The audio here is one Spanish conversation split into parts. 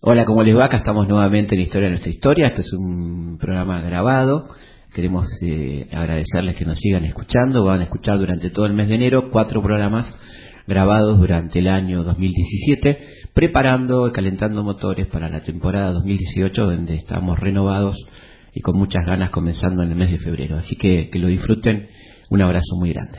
Hola, ¿cómo les va? Acá estamos nuevamente en Historia de nuestra historia. Este es un programa grabado. Queremos eh, agradecerles que nos sigan escuchando. Van a escuchar durante todo el mes de enero cuatro programas grabados durante el año 2017, preparando y calentando motores para la temporada 2018, donde estamos renovados y con muchas ganas comenzando en el mes de febrero. Así que que lo disfruten. Un abrazo muy grande.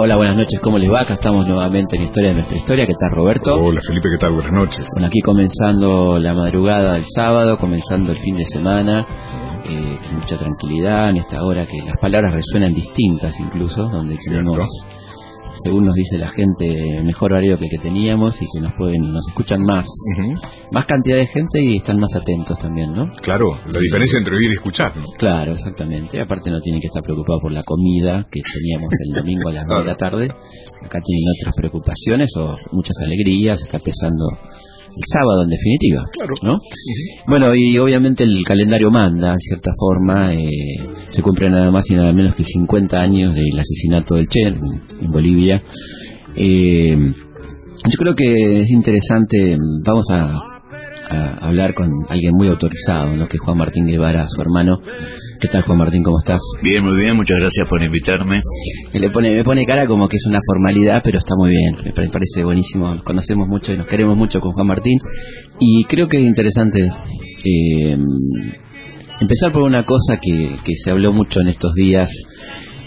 Hola, buenas noches, ¿cómo les va? Acá estamos nuevamente en Historia de nuestra historia. ¿Qué tal, Roberto? Hola, Felipe, ¿qué tal? Buenas noches. Bueno, aquí comenzando la madrugada del sábado, comenzando el fin de semana, eh, con mucha tranquilidad en esta hora que las palabras resuenan distintas incluso, donde tenemos según nos dice la gente, mejor horario que el que teníamos y que nos pueden, nos escuchan más, más cantidad de gente y están más atentos también, ¿no? Claro, la diferencia entre oír y escuchar, ¿no? Claro, exactamente. Aparte no tienen que estar preocupados por la comida que teníamos el domingo a las 2 de la tarde. Acá tienen otras preocupaciones o muchas alegrías, está empezando el sábado en definitiva. Claro. ¿no? Bueno, y obviamente el calendario manda, en cierta forma, eh, se cumple nada más y nada menos que 50 años del asesinato del Che en, Bolivia. Eh, yo creo que es interesante, vamos a, a hablar con alguien muy autorizado, ¿no? que es Juan Martín Guevara, su hermano, ¿Qué tal, Juan Martín? ¿Cómo estás? Bien, muy bien. Muchas gracias por invitarme. Le pone, me pone cara como que es una formalidad, pero está muy bien. Me parece buenísimo. Conocemos mucho y nos queremos mucho con Juan Martín. Y creo que es interesante eh, empezar por una cosa que, que se habló mucho en estos días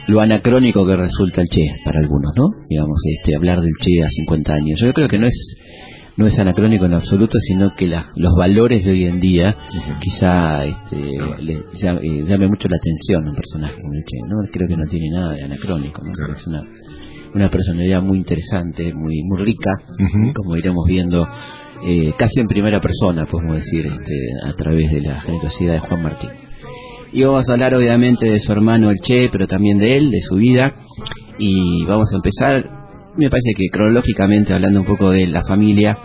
lo anacrónico que resulta el Che para algunos, ¿no? Digamos, este, hablar del Che a 50 años. Yo creo que no es no es anacrónico en absoluto, sino que los valores de hoy en día quizá este, le eh, llame, mucho la atención a un personaje como el Che. ¿no? Creo que no tiene nada de anacrónico, ¿no? es una, una personalidad muy interesante, muy muy rica, como iremos viendo eh, casi en primera persona, podemos decir, este, a través de la generosidad de Juan Martín. Y vamos a hablar obviamente de su hermano el Che, pero también de él, de su vida. Y vamos a empezar me parece que cronológicamente hablando un poco de la familia,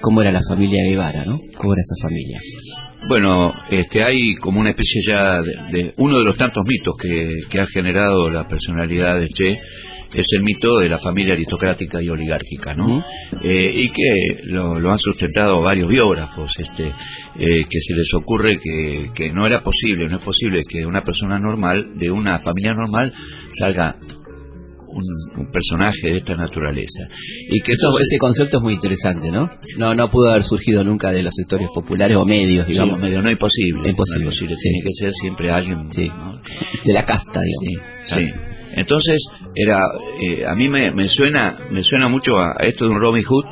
cómo era la familia Guevara, ¿no? ¿Cómo era esa familia? Bueno, este, hay como una especie ya de, uno de los tantos mitos que, ha generado la personalidad de Che es el mito de la familia aristocrática y oligárquica, ¿no? Eh, y que lo, han sustentado varios biógrafos, este, eh, que se les ocurre que, que no era posible, no es posible que una persona normal, de una familia normal, salga un, personaje de esta naturaleza. Y que eso, ese concepto es muy interesante, ¿no? No no pudo haber surgido nunca de los sectores populares o medios, digamos. medios, no es posible. Imposible. Tiene que ser siempre alguien de la casta, digamos. Sí, Entonces, era eh, a mí me, me, suena me suena mucho a, esto de un Robin Hood,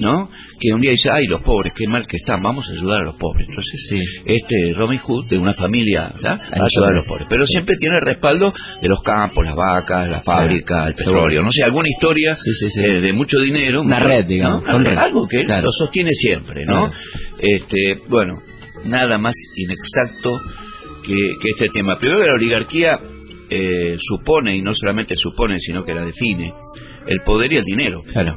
¿no? Que un día dice, ay, los pobres, qué mal que están, vamos a ayudar a los pobres. Entonces, este Robin Hood, de una familia, ¿verdad? a ayudar a los pobres. Pero siempre tiene el respaldo de los campos, las vacas, la fábrica, el petróleo, no sé, alguna historia eh, de mucho dinero. Una red, digamos. Algo que lo sostiene siempre, ¿no? Este, bueno, nada más inexacto que, que este tema. Primero que la oligarquía eh, supone, y no solamente supone, sino que la define, el poder y el dinero. Claro.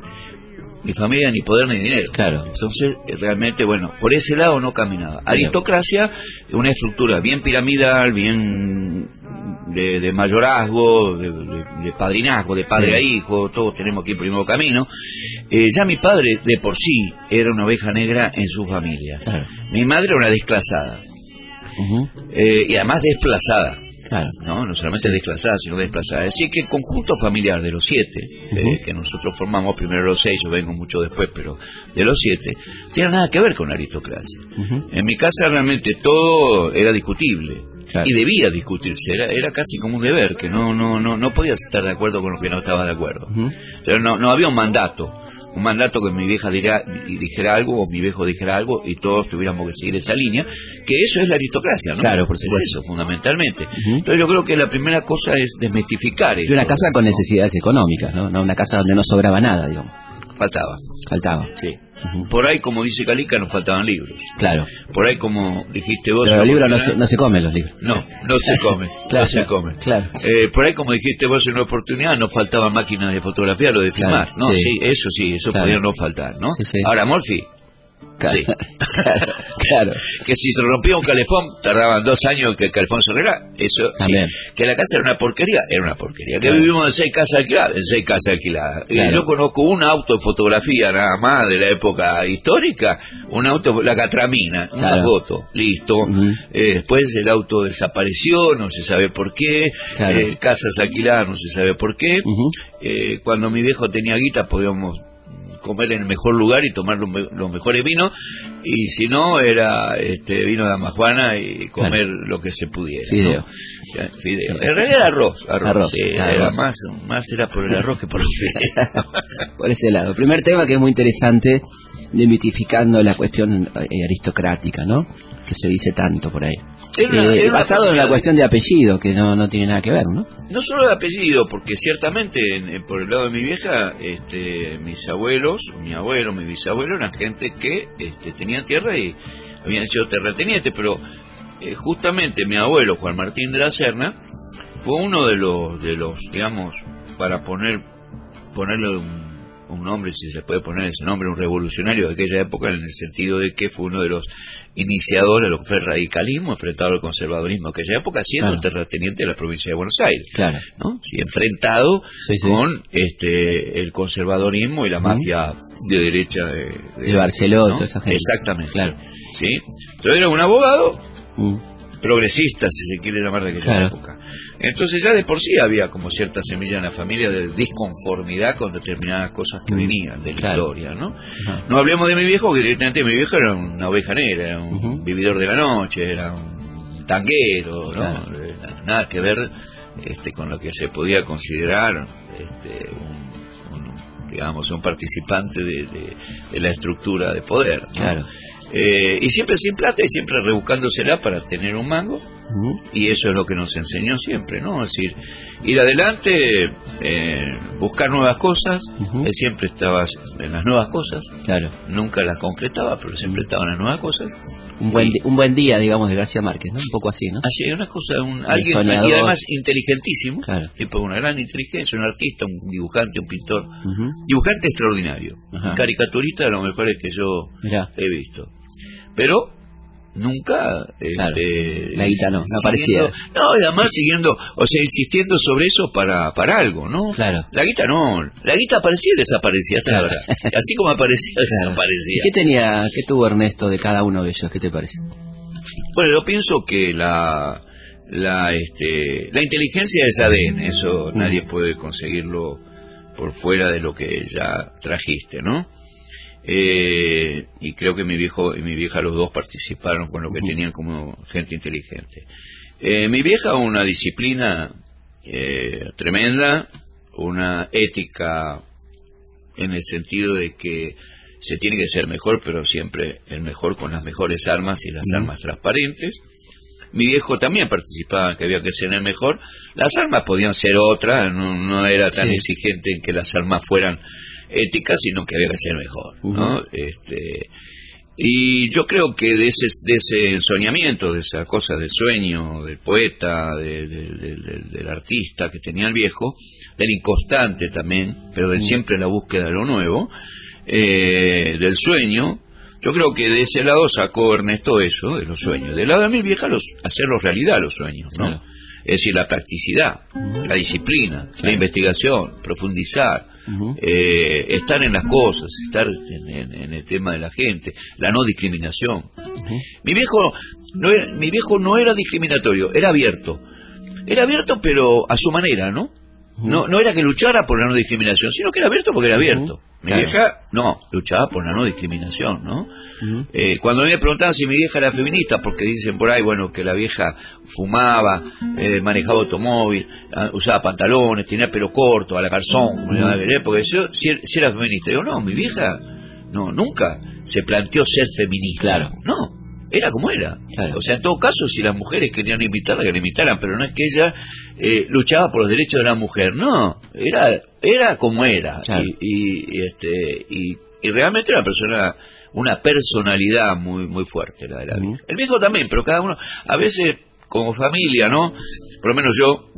Ni familia, ni poder, ni dinero. Claro. Entonces, eh, realmente, bueno, por ese lado no caminaba. Aristocracia, una estructura bien piramidal, bien de, mayorazgo, de, padrinazgo, de padre a hijo, todos tenemos que ir por el mismo camino. Eh, ya mi padre, de por sí, era una oveja negra en su familia. Mi madre era una desclasada. y además desplazada. ¿No? no solamente desplazada, sino desplazada. Es decir, que el conjunto familiar de los siete, eh, que nosotros formamos primero los seis, yo vengo mucho después, pero de los siete, tiene nada que ver con la aristocracia. En mi casa realmente todo era discutible. Y debía discutirse, era, era casi como un deber, que no, no, no, no podías estar de acuerdo con lo que no estaba de acuerdo. Pero no, no había un mandato un mandato que mi vieja dijera algo o mi viejo dijera algo y todos tuviéramos que seguir esa línea, que eso es la aristocracia, ¿no? Claro, por supuesto. eso, fundamentalmente. Entonces yo creo que la primera cosa es desmistificar Y una casa con necesidades económicas, ¿no? Una casa donde no sobraba nada, digamos. Faltaba. Faltaba. Sí. Por ahí, como dice Calica, nos faltaban libros. Claro. Por ahí, como dijiste vos... Pero los libros no se, no se comen los libros. No, no se come, Claro, no se come. claro. Eh, por ahí, como dijiste vos en una oportunidad, nos faltaban máquinas de fotografía, lo de Claro, filmar, ¿no? sí. Sí. eso sí, eso Claro. podía no faltar, ¿no? Sí, sí. Ahora, Morphy, Claro. Sí. claro. claro. que si se rompía un calefón, tardaban dos años que el calefón se arreglara, eso sí. Que la casa era una porquería, era una porquería. Que vivimos en seis casas alquiladas, en seis casas alquiladas. Y yo conozco un auto de fotografía nada más de la época histórica, un auto, la Catramina, una foto, listo. Eh, después el auto desapareció, no se sabe por qué. Eh, casas alquiladas, no se sabe por qué. Eh, cuando mi viejo tenía guita podíamos comer en el mejor lugar y tomar los, me- los mejores vinos y si no era este vino de amajuana y comer lo que se pudiera Fideo. ¿no? Fideo. en realidad era arroz arroz, Arroz, sí, claro, era arroz. más más era por el arroz que por el fideo por ese lado. Primer tema que es muy interesante, demitificando la cuestión eh, aristocrática, ¿no? Que se dice tanto por ahí. Una- Eh, basado en la cuestión de apellido, que no, no tiene nada que ver, ¿no? no solo de apellido porque ciertamente en- en- por el lado de mi vieja este mis abuelos mi abuelo mi bisabuelo eran gente que este, tenían tierra y habían sido terratenientes pero eh, justamente mi abuelo Juan Martín de la Serna fue uno de los de los digamos para poner ponerle un, un nombre si se puede poner ese nombre un revolucionario de aquella época en el sentido de que fue uno de los iniciadores de lo que fue el radicalismo enfrentado al conservadurismo de aquella época siendo Claro. terrateniente de la provincia de Buenos Aires Claro. ¿no? Sí, enfrentado Sí, sí. con este el conservadorismo y la mafia de derecha de, De Barceló, toda esa gente. Exactamente. Claro. ¿Sí? Entonces era un abogado progresista, si se quiere llamar de aquella Claro. época. Entonces ya de por sí había como cierta semilla en la familia de disconformidad con determinadas cosas que Mm. venían de la Claro. historia, ¿no? Ajá. No hablemos de mi viejo, que directamente mi viejo era una oveja negra, era un vividor de la noche, era un tanguero, ¿no? Claro. Eh, Nada que ver este, con lo que se podía considerar este, un, un, digamos, un participante de, de- de la estructura de poder. ¿no? Claro. Eh, y siempre sin plata y siempre rebuscándosela para tener un mango y eso es lo que nos enseñó siempre, ¿no? Es decir, ir adelante, eh, buscar nuevas cosas, Ujú. él siempre estaba en las nuevas cosas, Claro. nunca las concretaba, pero siempre estaba en las nuevas cosas. Un buen, un buen día, digamos, de García Márquez, ¿no? Un poco así, ¿no? Así, una cosa, un, alguien, y además inteligentísimo, Claro. tipo una gran inteligencia, un artista, un dibujante, un pintor, dibujante extraordinario, Ajá. caricaturista de los mejores que yo Mirá. he visto. Pero nunca Claro. este, La guita no, no aparecía. no y además siguiendo o sea insistiendo sobre eso para para algo no Claro. la guita no la guita aparecía y desaparecía hasta Claro. ahora así como aparecía Claro. ¿Y desaparecía qué tenía, qué tuvo Ernesto de cada uno de ellos? ¿Qué te parece? bueno yo pienso que la la este la inteligencia es ADN eso Mm. nadie puede conseguirlo por fuera de lo que ya trajiste no Eh, y creo que mi viejo y mi vieja los dos participaron con lo que tenían como gente inteligente. Eh, mi vieja una disciplina eh, tremenda, una ética en el sentido de que se tiene que ser mejor, pero siempre el mejor con las mejores armas y las armas transparentes. Mi viejo también participaba en que había que ser el mejor. Las armas podían ser otras, no, no era tan Sí. exigente en que las armas fueran éticas, sino que que ser mejor, ¿no? Este, y yo creo que de ese, de ese soñamiento, de esa cosa del sueño, del poeta, de- de- de- de- del artista que tenía el viejo, del inconstante también, pero de siempre la búsqueda de lo nuevo, eh, del sueño, yo creo que de ese lado sacó Ernesto eso, de los sueños. Del lado de mi vieja, los, hacerlos realidad los sueños, ¿no? Claro. Es decir, la practicidad, la disciplina, la investigación, profundizar, Eh, estar en las cosas, estar en, en- en el tema de la gente, la no discriminación. Mi viejo no era, mi viejo no era discriminatorio, era abierto. Era abierto pero a su manera, ¿no? No, no era que luchara por la no discriminación, sino que era abierto porque era abierto. Mi Claro. vieja, no, luchaba por la no discriminación, ¿no? Eh, cuando me preguntaban si mi vieja era feminista, porque dicen por ahí, bueno, que la vieja fumaba, eh, manejaba automóvil, ah, usaba pantalones, tenía pelo corto, a la garzón, como época, yo si, si era feminista. Digo, no, mi vieja, no, nunca se planteó ser feminista. Claro. No, era como era. Claro. O sea, en todo caso, si las mujeres querían imitarla, que la imitaran, pero no es que ella eh, luchaba por los derechos de la mujer, no, era era como era. Claro. Y, y, este, y y realmente era una persona, una personalidad muy muy fuerte la de la vieja. El viejo también, pero cada uno, a veces como familia, ¿no? Por lo menos yo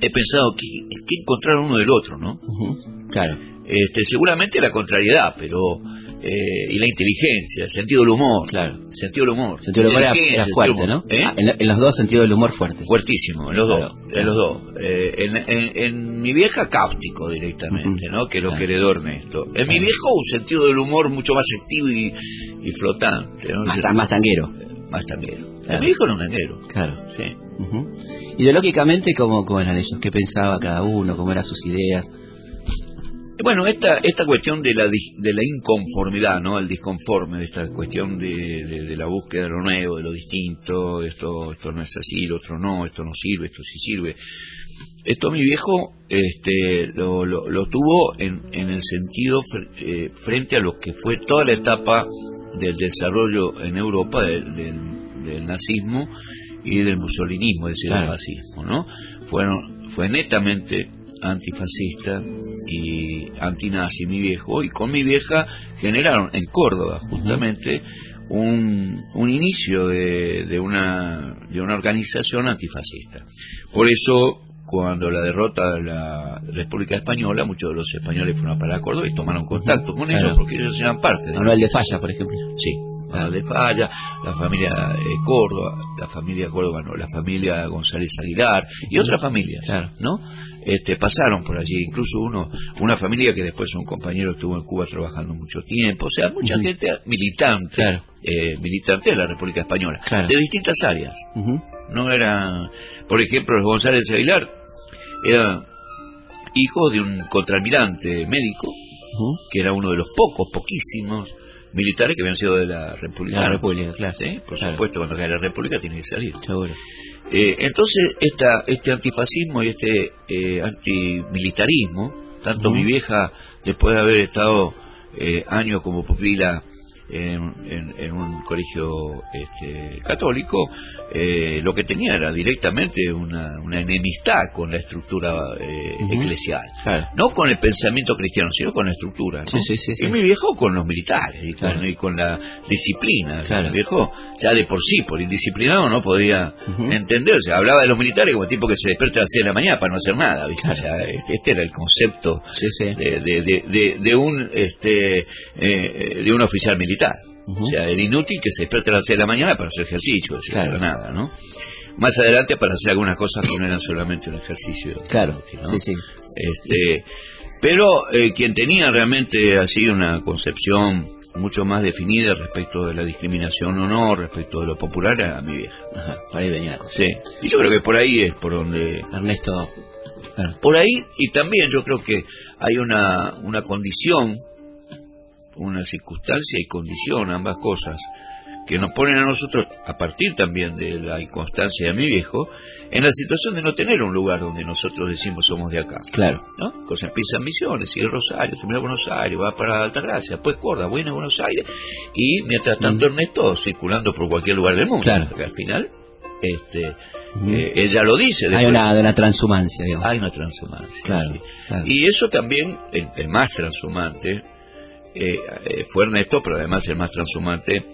he pensado que, que encontrar uno del otro, ¿no? Claro. Este, seguramente la contrariedad, pero eh, y la inteligencia, el sentido del humor, Claro. sentido del humor, Sentido del humor era, sentido fuerte, ¿no? ¿Eh? Ah, en, en los dos sentidos del humor fuerte. Fuertísimo, en los Claro, dos, en los dos. Eh, en, en- en mi vieja cáustico directamente. ¿no? Que es lo Claro. que heredó Ernesto. En mi viejo un sentido del humor mucho más activo y, y flotante, ¿no? Más, más tanguero. Más tanguero. Claro. En mi viejo era un tanguero, Claro. sí. Ujú. Ideológicamente, ¿cómo, ¿cómo eran ellos? ¿Qué pensaba cada uno? ¿Cómo eran sus ideas? Bueno, esta, esta cuestión de la, de la inconformidad, ¿no? El disconforme, esta cuestión de, de- de la búsqueda de lo nuevo, de lo distinto, esto, esto no es así, lo otro no, esto no sirve, esto sí sirve. Esto mi viejo este, lo, lo- lo tuvo en, en el sentido eh, frente a lo que fue toda la etapa del desarrollo en Europa del, del- del nazismo y del musolinismo, es decir, Claro. del fascismo, ¿no? Fueron, fue netamente antifascista y antinazi mi viejo y con mi vieja generaron en Córdoba justamente un, un inicio de, de una de una organización antifascista por eso cuando la derrota de la República Española muchos de los españoles fueron para Córdoba y tomaron contacto con Claro. ellos porque ellos eran parte de Manuel de Falla, por ejemplo. Sí, Manuel de Falla, la familia eh, Córdoba, la familia Córdoba, no, la familia González Aguilar y otras familias, Claro. ¿no? Este, pasaron por allí, incluso uno, una familia que después un compañero estuvo en Cuba trabajando mucho tiempo, o sea, mucha gente militante, Claro. eh, militante de la República Española, Claro. de distintas áreas. No era, por ejemplo, los González Aguilar era hijo de un contraalmirante médico, que era uno de los pocos, poquísimos militares que habían sido de la República. La República, claro. Sí, por Claro. supuesto, cuando cae la República tiene que salir. Seguro. Eh, entonces, esta, este antifascismo y este eh, antimilitarismo, tanto mi vieja, después de haber estado eh, años como pupila en, en- en un colegio este, católico, eh, lo que tenía era directamente una, una enemistad con la estructura eh, eclesial. Claro. No con el pensamiento cristiano, sino con la estructura. ¿no? Sí, sí, sí, sí. Y mi viejo con los militares y, Claro. con, y con la disciplina. Claro. Mi viejo, ya de por sí, por indisciplinado, no podía Ujú. entender. O sea, hablaba de los militares como tipo que se despierta a las 6 de la mañana para no hacer nada. ¿viste? Claro. O sea, este, este era el concepto de un este eh, de un oficial militar. O sea, el inútil que se despierta a las 6 de la mañana para hacer ejercicio. Claro. nada, ¿no? Más adelante para hacer algunas cosas que no eran solamente un ejercicio. Claro. ¿no? Sí, sí. Este, pero eh, quien tenía realmente así una concepción mucho más definida respecto de la discriminación o no, respecto de lo popular, era mi vieja. Ajá. Por ahí venía la cosa. Sí. Y yo creo que por ahí es por donde... Ernesto. Claro. Por ahí, y también yo creo que hay una, una condición, una circunstancia y condición, ambas cosas, que nos ponen a nosotros, a partir también de la inconstancia de mi viejo, en la situación de no tener un lugar donde nosotros decimos somos de acá. Claro. ¿no? Cosa empieza en Misiones, sigue Rosario, termina Buenos Aires, va para Altagracia, después Córdoba, Buenos Buenos Aires, y mientras tanto Ernesto circulando por cualquier lugar del mundo. Claro. Porque al final, este, eh, ella lo dice. Hay una, de una transhumancia, digamos. hay una transhumancia. Claro, sí. claro. Y eso también, el, el más transhumante, eh, eh, fue Ernesto, pero además el más transhumante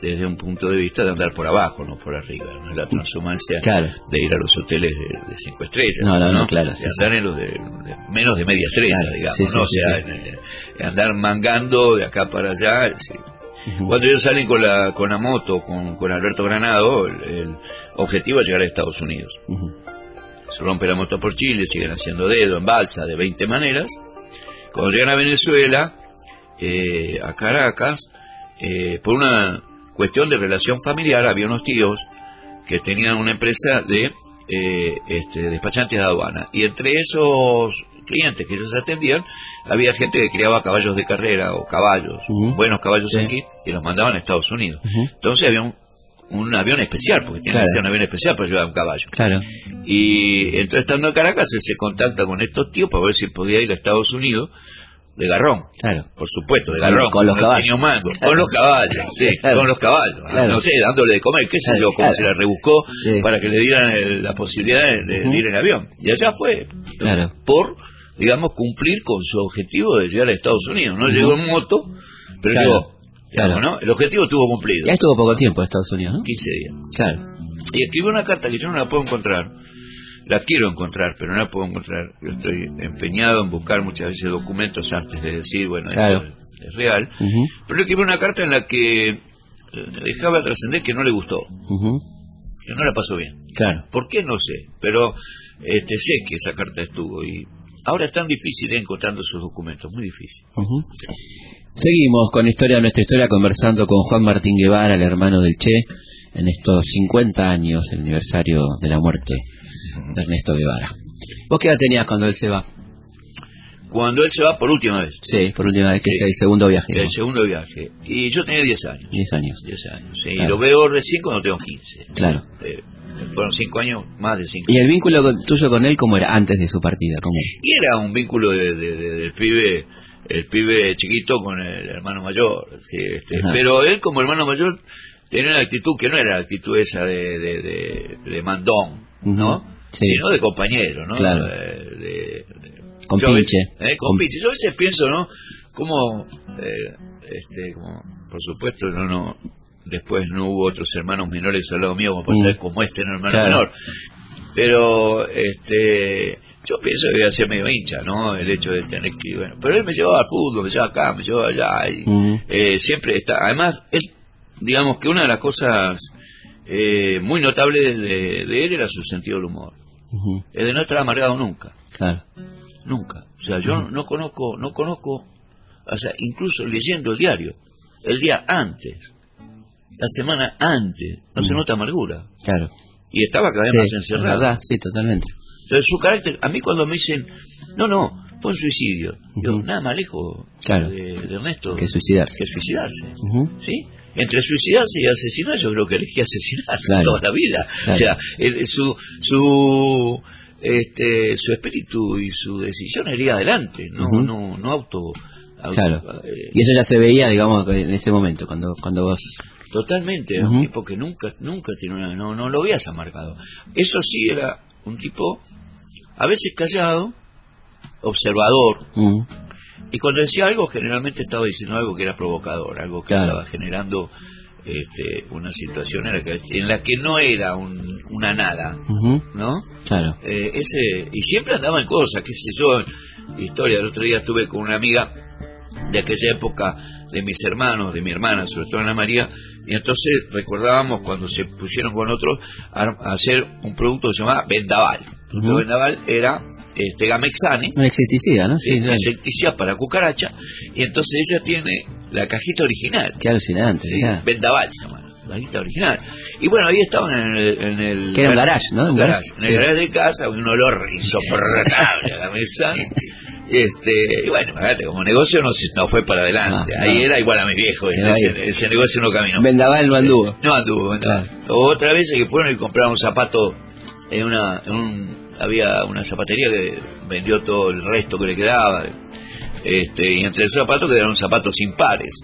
desde un punto de vista de andar por abajo, no por arriba. ¿no? La transhumancia Claro. de ir a los hoteles de, de cinco estrellas. No, no, no, claro, De sí, andar en los de, de menos de media estrella, Claro, digamos. sí, ¿no? o sea, sí. en- en- andar mangando de acá para allá. Cuando ellos salen con la, con la moto, con, con Alberto Granado, el, el objetivo es llegar a Estados Unidos se rompe la moto por Chile, siguen haciendo dedo en balsa de 20 maneras. Cuando llegan a Venezuela, eh, a Caracas, eh, por una cuestión de relación familiar, había unos tíos que tenían una empresa de eh, este, despachantes de aduana. Y entre esos clientes que ellos atendían, había gente que criaba caballos de carrera o caballos, buenos caballos Sí. aquí, y los mandaban a Estados Unidos. Entonces había un, un avión especial, porque tiene Claro. que ser un avión especial para llevar un caballo. Claro. Y entonces estando en Caracas él se contacta con estos tíos para ver si podía ir a Estados Unidos de garrón. Claro. Por supuesto, de garrón. con los no caballos. Con los caballos, sí, Claro. con los caballos. Claro. No sé, dándole de comer, qué sé yo, cómo se la rebuscó Sí. para que le dieran el- la posibilidad de, ir en avión. Y allá fue. Claro. Por digamos, cumplir con su objetivo de llegar a Estados Unidos. No llegó en moto, pero Claro, llegó. claro. ¿no? El objetivo estuvo cumplido. Ya estuvo poco tiempo en Estados Unidos, ¿no? 15 días. Claro. Y escribió una carta que yo no la puedo encontrar. La quiero encontrar, pero no la puedo encontrar. Yo estoy empeñado en buscar muchas veces documentos antes de decir, bueno, Claro. esto es real. Ujú, Pero escribió una carta en la que eh, dejaba trascender que no le gustó, que no la pasó bien. Claro. ¿Por qué? No sé, pero este, sé que esa carta estuvo y ahora es tan difícil encontrando esos documentos, muy difícil. Seguimos con Historia nuestra historia conversando con Juan Martín Guevara, el hermano del Che, en estos 50 años, el aniversario de la muerte de Ernesto Guevara. ¿Vos qué edad tenías cuando él se va? Cuando él se va por última vez, Sí, por última vez, que Sí. es el segundo viaje. ¿no? el segundo viaje, y yo tenía 10 años. 10 años. 10 años, sí, y lo veo recién cuando tengo 15. Claro. Eh, fueron 5 años, más de 5 ¿Y el vínculo con- tuyo con él cómo era antes de su partida? ¿Cómo? Y era un vínculo de, de- de- del pibe, el pibe chiquito con el hermano mayor. sí, este, pero él como hermano mayor tenía una actitud que no era la actitud esa de, de, de- de mandón, ¿no? Sí. Sino de compañero, ¿no? Claro. Eh, de- de- Con yo a pinche. veces- eh, con Con- pinche. Yo a veces pienso, ¿no? Como, eh, este, como, por supuesto, no, no, después no hubo otros hermanos menores al lado mío como Mm. como este hermano Claro. menor. Pero, este, yo pienso que iba a ser medio hincha, ¿no? El hecho de tener que, bueno, pero él me llevaba al fútbol, me llevaba acá, me llevaba allá, y eh, siempre está, además, él, digamos que una de las cosas eh, muy notables de, de él era su sentido del humor, el de no estar amargado nunca, Claro. nunca. O sea, yo no, no conozco, no conozco, o sea, incluso leyendo el diario, el día antes, la semana antes, no se nota amargura. Claro. Y estaba cada vez Sí, más encerrado. verdad, sí, totalmente. Entonces su carácter, a mí cuando me dicen, no, no, fue un suicidio, yo nada más lejos Claro. de, de Ernesto Que suicidarse. que suicidarse. ¿Sí? Entre suicidarse y asesinar, yo creo que elegí asesinarse Claro. toda la vida. Claro. O sea, el- su, su, este, su espíritu y su decisión iría adelante, no, no, no auto. auto- Claro. eh, Y eso ya se veía, digamos, en ese momento, cuando, cuando vos... Totalmente, Ujú. un tipo que nunca, nunca tiene una, no, no lo habías amargado. Eso sí era un tipo, a veces callado, observador, y cuando decía algo generalmente estaba diciendo algo que era provocador, algo que Claro. estaba generando este, una situación en la que, en la que no era un- una nada, ¿no? Claro. Eh, ese y siempre andaba en cosas, qué sé yo, historia. El otro día estuve con una amiga de aquella época de mis hermanos, de mi hermana, sobre todo Ana María, y entonces recordábamos cuando se pusieron con otros a, a hacer un producto que se llamaba Vendaval. Ujú. Vendaval era este, Gamexane, Un insecticida, ¿no? Sí, claro. insecticida para cucaracha, y entonces ella tiene la cajita original. Qué alucinante, Sí. Vendaval se llama, la cajita original. Y bueno, ahí estaban en el... En el Que era un garage, ¿no? Un garage. En el garage de casa, un olor insoportable a la mesa. Este, y bueno, imagínate, como negocio no, no fue para adelante. Ah, ahí no. era igual a mi viejo, Quedó ese, negocio no caminó. Vendaval no anduvo. No anduvo, vendaval. Otra vez que fueron y compraron un zapato en una, en un, había una zapatería que vendió todo el resto que le quedaba. Este, y entre esos zapatos quedaron zapatos impares.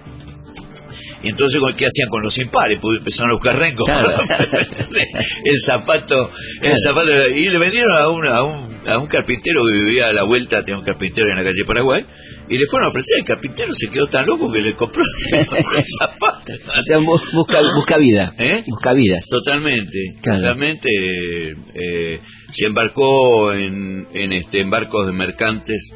Y entonces, ¿qué hacían con los impares? Pues empezaron a buscar rencos. Claro. el zapato, el zapato, y le vendieron a un, a un, a un carpintero que vivía a la vuelta, tenía un carpintero en la calle Paraguay, y le fueron a ofrecer, el carpintero se quedó tan loco que le compró, le compró el zapato. O sea, bu- busca, busca vida. ¿Eh? Busca vidas. Totalmente, Claro. totalmente. eh, se embarcó en, en este en barcos de mercantes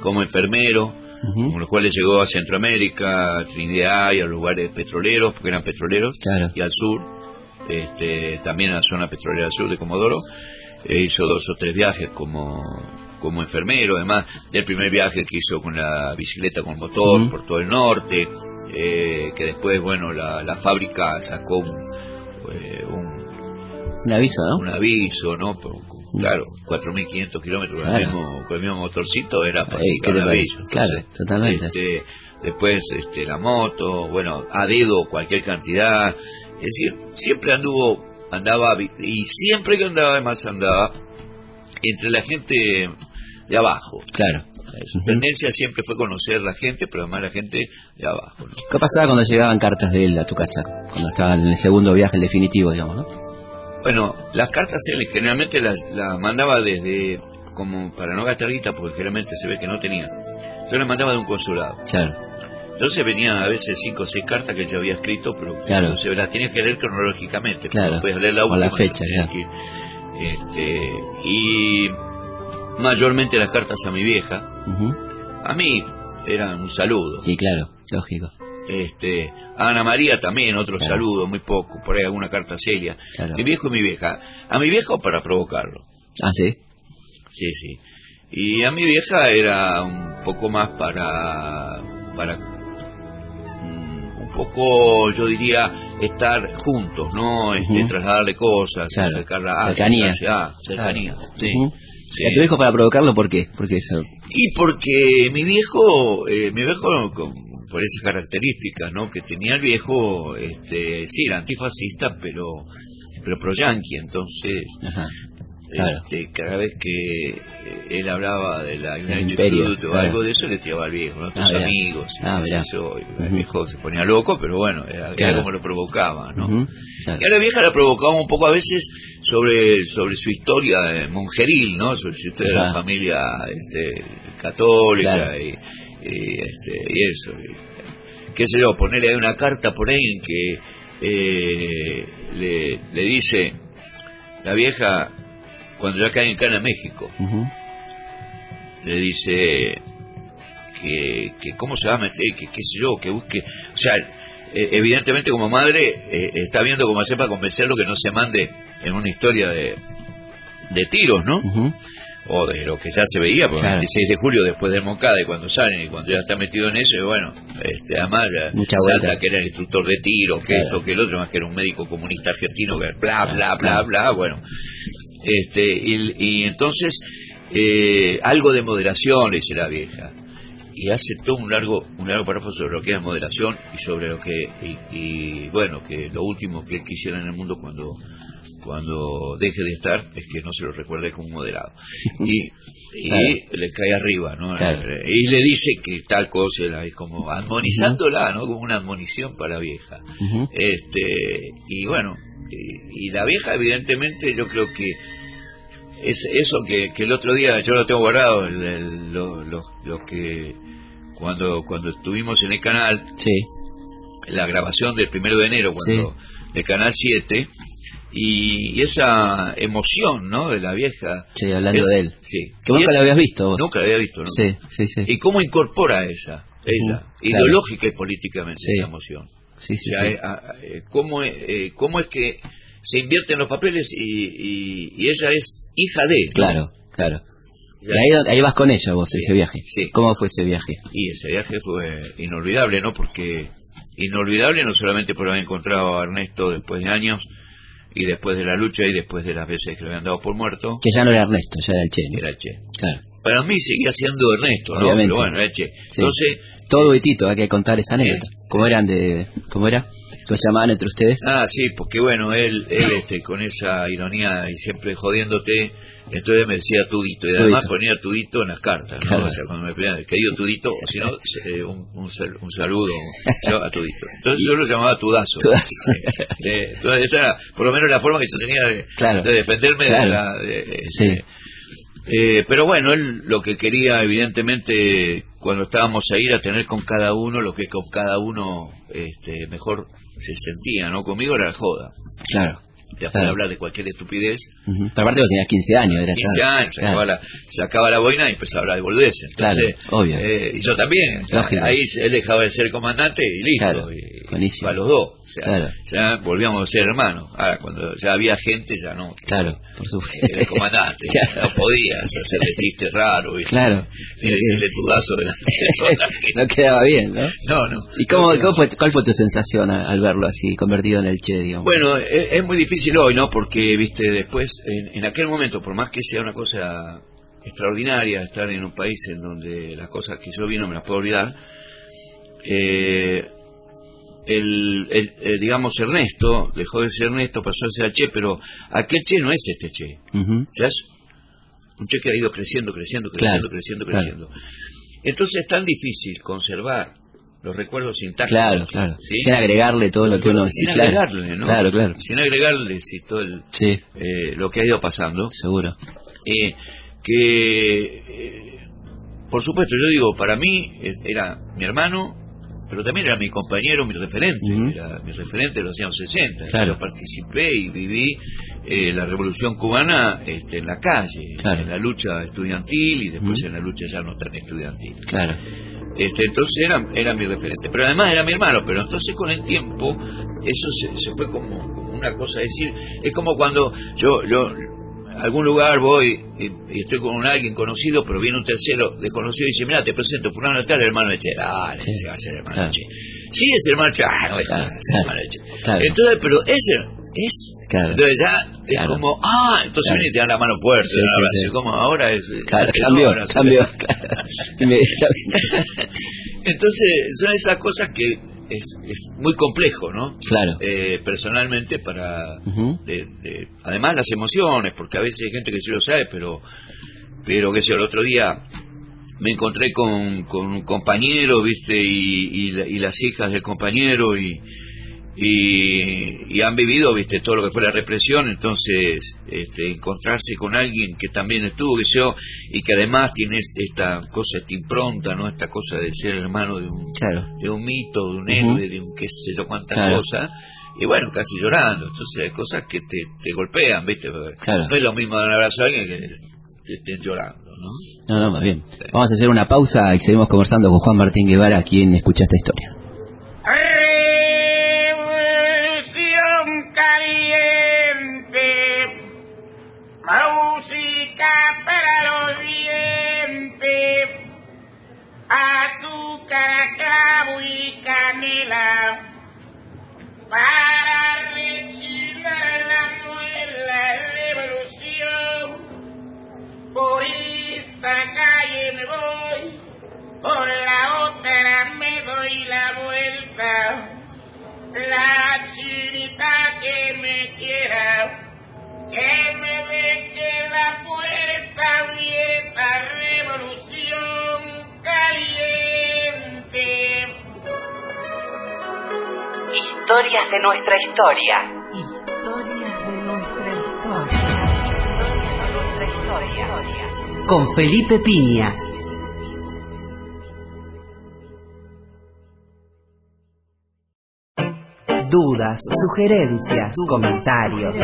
como enfermero, Ujú, con los cuales llegó a Centroamérica, a Trinidad y a lugares petroleros, porque eran petroleros, Claro. y al sur, este, también a la zona petrolera sur de Comodoro. E hizo dos o tres viajes como, como enfermero, además del primer viaje que hizo con la bicicleta con motor por todo el norte, eh, que después, bueno, la, la fábrica sacó un Un aviso, ¿no? un aviso, ¿no? Por- con- claro, 4.500 kilómetros con, el Claro. mismo, con el mismo motorcito era para Ey, sacar ¿qué te un aviso. Claro, totalmente. este, después este, la moto, bueno, a dedo cualquier cantidad. Es decir, siempre anduvo, andaba, y siempre que andaba, además andaba entre la gente de abajo. Claro. Su tendencia siempre fue conocer la gente, pero además la gente de abajo. ¿no? ¿Qué pasaba cuando llegaban cartas de él a tu casa? Cuando estaban en el segundo viaje, el definitivo, digamos, ¿no? Bueno, las cartas él generalmente las, las mandaba desde como para no gastar guita, porque generalmente se ve que no tenía, entonces las mandaba de un consulado. Claro. Entonces venían a veces cinco o seis cartas que él ya había escrito, pero Claro. entonces las tenías que leer cronológicamente. Claro. Podías leer la última. la fecha, ya. que- este, y mayormente las cartas a mi vieja. A mí eran un saludo. Y claro, lógico. Este, a Ana María también otro Claro. saludo, muy poco, por ahí alguna carta seria. Claro. Mi viejo y mi vieja. A mi viejo para provocarlo. Ah, sí. Sí, sí. Y a mi vieja era un poco más para para mm, un poco yo diría estar juntos, ¿no? Este, Ujú. trasladarle cosas, Claro. acercarla a Cercanía. Ah, cercanía. Sí. Ujú. Sí. ¿Y a tu hijo para provocarlo por qué? Porque eso. Y porque mi viejo, eh, mi viejo, con- por esas características, ¿no? Que tenía el viejo, este, sí, era antifascista, pero, pero pro yanqui, entonces, Ajá. Claro. este, cada vez que eh, él hablaba de la United imperio, o claro. algo de eso, le tiraba al viejo, ¿no? Tus Ah, amigos, Ah, eso, el Ujú. viejo se ponía loco, pero bueno, era, era Claro. como lo provocaba, ¿no? Y a la vieja la provocaba un poco a veces sobre sobre su historia eh, monjeril, ¿no? Sobre su historia de la familia este, católica y, y, este, y eso. y, qué sé yo, ponerle ahí una carta por ahí en que eh, le, le dice la vieja, cuando ya cae en Cana, México, le dice que, que cómo se va a meter, que qué sé yo, que busque, o sea, eh, evidentemente como madre eh, está viendo cómo hacer para convencerlo que no se mande en una historia de, de tiros, ¿no? O de lo que ya se veía, porque Claro. el 26 de julio después del Moncada y cuando salen y cuando ya está metido en eso, y bueno, este, además vuelta. que era el instructor de tiro, que Claro. esto, que el otro, más que era un médico comunista argentino, que bla, bla, bla, bla, bueno. Este, y, y entonces, eh, algo de moderación, le dice la vieja. Y hace todo un largo, un largo párrafo sobre lo que es moderación y sobre lo que, y, y, bueno, que lo último que él quisiera en el mundo cuando, cuando deje de estar es que no se lo recuerde como moderado. Y, y Claro. le cae arriba, ¿no? Claro. Y le dice que tal cosa, era como admonizándola, ¿no? Como una admonición para la vieja. Este, y bueno, y, y la vieja evidentemente yo creo que es eso que, que el otro día yo lo tengo guardado, el- el- lo, lo- lo que cuando cuando estuvimos en el canal, Sí. la grabación del primero de enero, cuando de Canal 7, y, y esa emoción, ¿no? De la vieja. Sí, hablando es- de él. Sí. Que nunca lo habías visto vos. Nunca la había visto, ¿no? Sí, sí, sí. ¿Y cómo incorpora esa, ella, claro. ideológica y políticamente, Sí. esa emoción? Sí, sí, O sea, sí. eh, ah, eh, ¿cómo, eh, ¿cómo es que se invierten los papeles y, y- y ella es hija de? ¿no? Claro, claro. Ya. Y ahí, ahí vas con ella vos, ese viaje. Sí. ¿Cómo fue ese viaje? Y ese viaje fue inolvidable, ¿no? Porque inolvidable no solamente por haber encontrado a Ernesto después de años y después de la lucha y después de las veces que lo habían dado por muerto, Que ya no era Ernesto, ya era el Che. ¿no? era Che. Claro. Para mí seguía siendo Ernesto, ¿no? Obviamente. Pero bueno, era Che. Sí. Entonces, Todo y Tito, hay que contar esa anécdota. ¿Cómo eran de, cómo era? ¿Cómo se llamaban entre ustedes? Ah, sí, porque bueno, él, él este, con esa ironía y siempre jodiéndote, entonces me decía Tudito, y además Tudito. ponía Tudito en las cartas, ¿no? Claro. O sea, cuando me pedían, querido Tudito, o si no, eh, un, un, sal- un saludo yo a Tudito. Entonces yo lo llamaba Tudazo. Tudazo. Sí. Eh, entonces esa era por lo menos la forma que yo tenía de, Claro. de defenderme Claro. de la... de- Sí. eh, pero bueno, él lo que quería, evidentemente, cuando estábamos ahí, era tener con cada uno lo que con cada uno este, mejor se sentía, ¿no? Conmigo era la joda. Claro. Después Claro. hablar de cualquier estupidez. Pero aparte vos tenías 15 años, era 15 claro. años, Claro. sacaba, la, sacaba la boina y empezaba a hablar de boludeces. Claro, Entonces, obvio. eh, y yo también. o sea, Lógico. ahí él dejaba de ser comandante y listo. Claro, y, buenísimo. a los dos. O sea, Claro. ya volvíamos a ser hermanos. Ahora, cuando ya había gente, ya no. Claro, por supuesto. El comandante. Claro. No podías hacerle chistes raros. Claro. Y decirle tudazo de la no quedaba bien, ¿no? No, no. ¿Y cómo, cómo fue, cuál fue tu sensación al verlo así, convertido en el Che, digamos? Bueno, es, es muy difícil hoy, ¿no? Porque, viste, después, en, en aquel momento, por más que sea una cosa extraordinaria estar en un país en donde las cosas que yo vi no me las puedo olvidar, eh, el, el- el, digamos, Ernesto, dejó de ser Ernesto, pasó a ser Che, pero aquel Che no es este Che. Ujú. Ya es un Che que ha ido creciendo, creciendo, Claro, creciendo, creciendo, claro. creciendo. Entonces es tan difícil conservar los recuerdos intactos. Claro, claro. ¿sí? Sin agregarle todo lo que uno... Sin sí, agregarle, ¿no? Claro, claro. Sin agregarle sí, todo el, eh, lo que ha ido pasando. seguro. Eh, que, eh, por supuesto, yo digo, para mí es- era mi hermano, pero también era mi compañero, mi referente, Ujú. era mi referente de los años 60. Claro. Yo participé y viví eh, la revolución cubana este, en la calle, Claro. en la lucha estudiantil y después en la lucha ya no tan estudiantil. Claro. Este, entonces era, era mi referente. Pero además era mi hermano, pero entonces con el tiempo eso se, se fue como, como una cosa, es decir, es como cuando yo, yo a algún lugar voy y, y estoy con un alguien conocido, pero viene un tercero desconocido y dice, mira, te presento, fulano de tal, hermano de Che. Ah, Sí. ese va a ser hermano Claro. de Che. Sí, es hermano de Che. Ah, no, es claro, hermano de Che. claro. Entonces, pero ese es... Claro. Entonces ya es Claro. como, ah, entonces Claro. viene y te dan la mano fuerte, Sí, sí, como ahora es... Cambió, ahora cambió. entonces, son esas cosas que es, es muy complejo, ¿no? Claro. Eh, personalmente para... Ujú. de- de- además las emociones, porque a veces hay gente que sí lo sabe, pero, pero que sé, yo, el otro día me encontré con, con un compañero, viste, y, y, y las hijas del compañero, y, y, y han vivido, viste, todo lo que fue la represión, entonces, este, encontrarse con alguien que también estuvo, que yo, y que además tiene esta cosa, esta impronta, ¿no? Esta cosa de ser hermano de un, Claro. de un mito, de un héroe, de un qué sé yo cuántas Claro. cosas, y bueno, casi llorando, entonces hay cosas que te, te golpean, ¿viste? Claro. No es lo mismo dar un abrazo a alguien que, que estén llorando, ¿no? No, no, más bien. Vamos a hacer una pausa y seguimos conversando con Juan Martín Guevara, quien escucha esta historia. Para los dientes, azúcar, clavo y canela, para rechinar la muela revolución. Por esta calle me voy, por la otra me doy la vuelta. La chinita que me quiera, que me deje la puerta abierta, revolución caliente. Historias de nuestra historia. Historias de nuestra historia. Nuestra historia. Con Felipe Piña. Dudas, sugerencias, comentarios.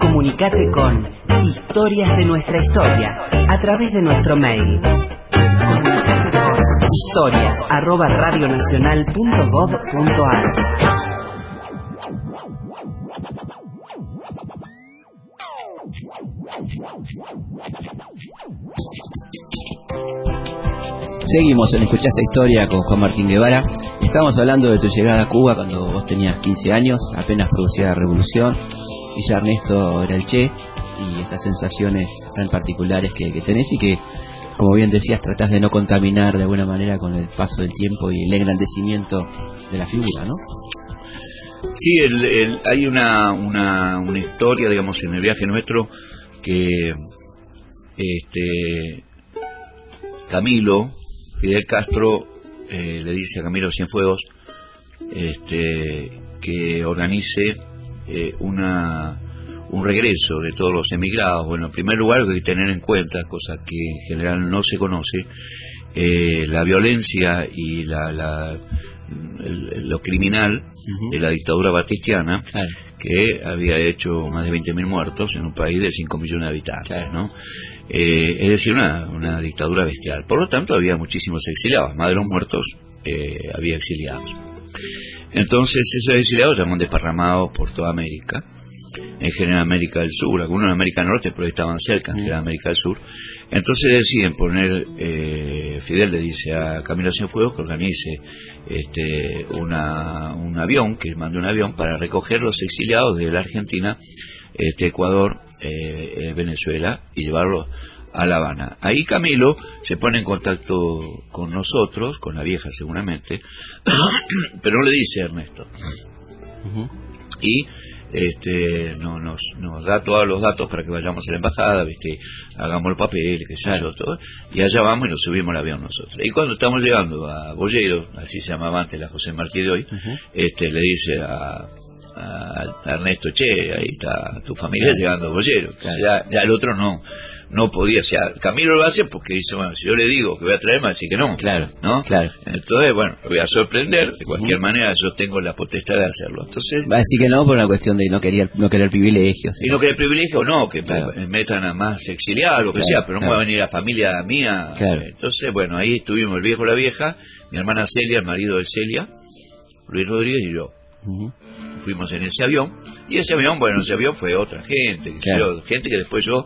Comunicate con Historias de nuestra historia a través de nuestro mail. Comunicate historias Seguimos en Escuchar esta historia con Juan Martín Guevara. Estamos hablando de tu llegada a Cuba cuando vos tenías 15 años, apenas producía la revolución, y ya Ernesto era el Che, y esas sensaciones tan particulares que, que tenés y que, como bien decías, tratás de no contaminar de alguna manera con el paso del tiempo y el engrandecimiento de la figura, ¿no? Sí, el- hay una, una, una historia, digamos, en el viaje nuestro que este, Camilo, Fidel Castro, eh, le dice a Camilo Cienfuegos este, que organice eh, una, un regreso de todos los emigrados. Bueno, en primer lugar hay que tener en cuenta, cosa que en general no se conoce, eh, la violencia y la, la- el- lo criminal de la dictadura batistiana Claro. que había hecho más de 20.000 muertos en un país de 5 millones de habitantes, ¿no? Eh, es decir, una, una dictadura bestial. Por lo tanto, había muchísimos exiliados, más de los muertos eh, había exiliados. Entonces, esos exiliados estaban desparramados por toda América, en general América del Sur, algunos en América del Norte, pero estaban cerca, en general América del Sur. Entonces deciden poner, eh, Fidel le dice a Camilo Cienfuegos que organice este, una, un avión, que mande un avión para recoger los exiliados de la Argentina, este, Ecuador, eh, eh, Venezuela y llevarlos a La Habana. Ahí Camilo se pone en contacto con nosotros, con la vieja seguramente, pero no le dice a Ernesto y este no, nos, nos da todos los datos para que vayamos a la embajada, viste, hagamos el papel, que sea todo, y allá vamos y nos subimos al avión nosotros. Y cuando estamos llegando a Bollero, así se llamaba antes la José Martí de hoy, este le dice a, Ernesto, che, ahí está tu familia llegando a Bollero. Ya, ya el otro no, no podía, o sea, Camilo lo hace porque dice, bueno, si yo le digo que voy a traerme, así que no. Claro, ¿no? claro. Entonces, bueno, lo voy a sorprender, de cualquier manera yo tengo la potestad de hacerlo. Entonces, Va a decir que no por una cuestión de no querer, no querer privilegios. y no que el privilegio no, que Claro. me metan a más exiliados, lo que Claro, sea, pero no claro. va a venir la familia mía. Claro. Entonces, bueno, ahí estuvimos el viejo y la vieja, mi hermana Celia, el marido de Celia, Luis Rodríguez y yo. Fuimos en ese avión, y ese avión, bueno, ese avión fue otra gente, Claro. gente que después yo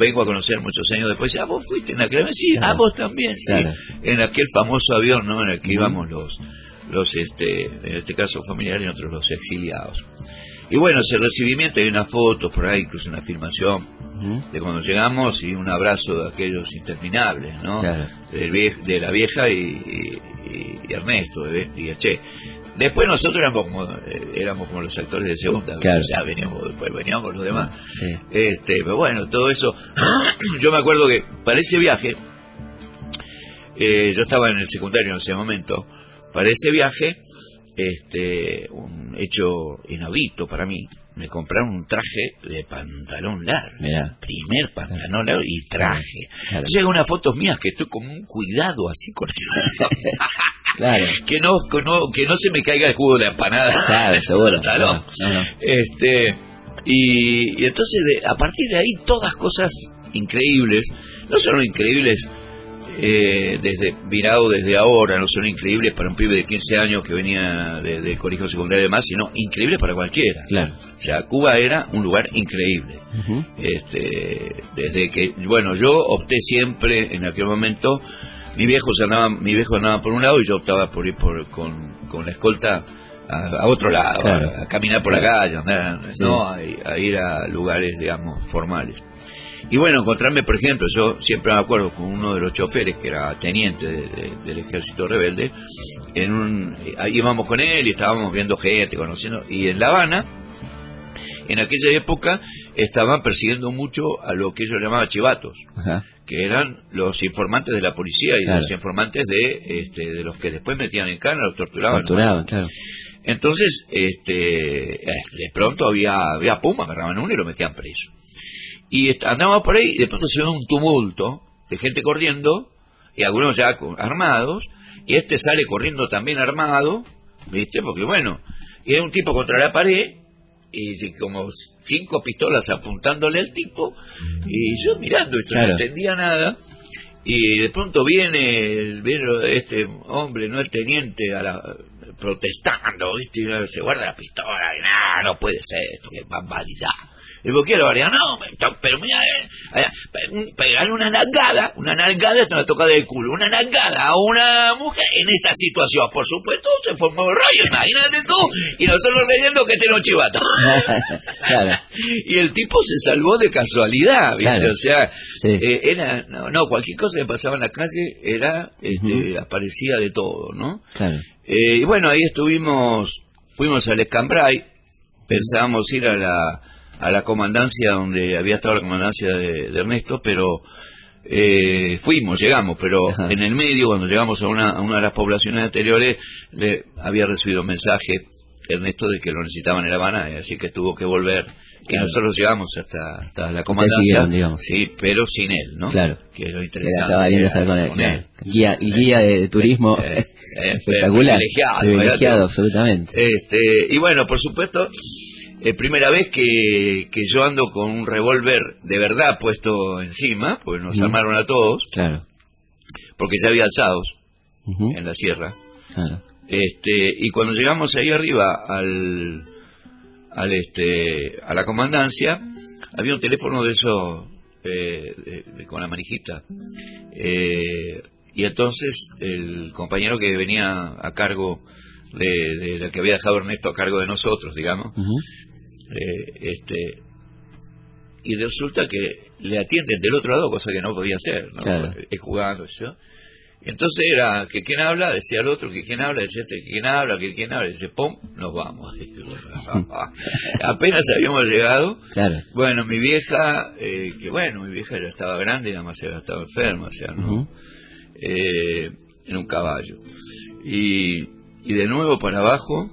vengo a conocer muchos años después, ah, vos fuiste en aquel sí, Claro. ah, vos también, sí, Claro. en aquel famoso avión, ¿no? En el que íbamos los, los, este, en este caso familiares y otros los exiliados. Y bueno, ese recibimiento, hay una foto por ahí, incluso una filmación de cuando llegamos y un abrazo de aquellos interminables, ¿no? Claro. Del de la vieja y, y- y Ernesto de, y Che. Después nosotros éramos como, eh, éramos como los actores de segunda, Claro. ya veníamos, después veníamos los demás. Sí. Este, pero bueno, todo eso. yo me acuerdo que para ese viaje, eh, yo estaba en el secundario en ese momento, para ese viaje, este, un hecho inaudito para mí, me compraron un traje de pantalón largo. Mirá. Primer pantalón largo y traje. Claro. Llega unas fotos mías que estoy con un cuidado así con Claro. que no, que no que no se me caiga el jugo de la empanada. Claro, seguro. Pantalón. No. Este, y, y entonces de- a partir de ahí todas cosas increíbles, no solo increíbles eh, desde mirado desde ahora, no son increíbles para un pibe de 15 años que venía de- del colegio secundario y demás, sino increíbles para cualquiera. Claro. O sea, Cuba era un lugar increíble. Este, desde que, bueno, yo opté siempre en aquel momento, mi viejo se andaba, mi viejo andaba por un lado y yo optaba por ir por, con, con la escolta a, a otro lado, Claro. a, a caminar por la calle, andar, Sí. no a, a ir a lugares, digamos, formales. Y bueno, encontrarme, por ejemplo, yo siempre me acuerdo con uno de los choferes que era teniente de- de- del ejército rebelde, en un, ahí íbamos con él y estábamos viendo gente, conociendo, y en La Habana, en aquella época estaban persiguiendo mucho a lo que ellos llamaban chivatos, Ajá. Que eran los informantes de la policía y Claro. los informantes de, este, de los que después metían en cana, los torturaban. Torturaban, claro. Entonces, este, eh, de pronto había, había puma, agarraban uno y lo metían preso. Y andábamos por ahí y de pronto se ve un tumulto de gente corriendo y algunos ya armados y este sale corriendo también armado, ¿viste? Porque bueno, y era un tipo contra la pared y como cinco pistolas apuntándole al tipo y yo mirando esto Claro. no entendía nada y de pronto viene, el, viene este hombre, no el teniente, a la, protestando, ¿viste? Y se guarda la pistola, y nada, no puede ser esto, qué barbaridad. Y por qué lo haría, no, pero- mira, eh, eh, pe- un- pegarle una nalgada, una nalgada, esto una tocada de culo, una nalgada a una mujer en esta situación, por supuesto, se formó el rollo, imagínate tú, y nosotros leyendo que este no chivato. claro. y el tipo se salvó de casualidad, ¿viste? Claro. O sea, Sí. eh, era, no, no, cualquier cosa que pasaba en la calle era, este, aparecía de todo, ¿no? Claro. Eh, y bueno, ahí estuvimos, fuimos al Escambray, pensábamos ir a la, a la comandancia donde había estado la comandancia de, de Ernesto, pero eh, fuimos, llegamos, pero Ajá. en el medio, cuando llegamos a una, a una de las poblaciones anteriores, le había recibido un mensaje Ernesto de que lo necesitaban en La Habana, así que tuvo que volver. Claro. nosotros llegamos hasta, hasta la comandancia, siguieron, digamos. sí, pero sin él, ¿no? Claro. Que lo Era, interesante. estaba bien de era estar con él. con claro. él. Guía, guía de turismo Eh, eh, espectacular. privilegiado, Privilegiado, absolutamente. Este, y bueno, por supuesto, eh, primera vez que, que yo ando con un revólver de verdad puesto encima, pues nos armaron a todos, Claro. porque ya había alzados en la sierra. Claro. Este, y cuando llegamos ahí arriba al, al este, a la comandancia, había un teléfono de esos, eh, de- de- con la manijita. Eh, y entonces el compañero que venía a cargo de, de la que había dejado Ernesto a cargo de nosotros, digamos. Eh, este, y resulta que le atienden del otro lado, cosa que no podía hacer, ¿no? Claro. Eh, jugando, yo. Entonces era que quién habla, decía el otro, que quién habla, decía este, que quién habla, que quién habla, dice, pum, nos vamos. Apenas habíamos llegado, Claro. bueno, mi vieja, eh, que bueno, mi vieja ya estaba grande y nada más había estado enferma, o sea, ¿no? Eh, en un caballo. Y, y de nuevo para abajo,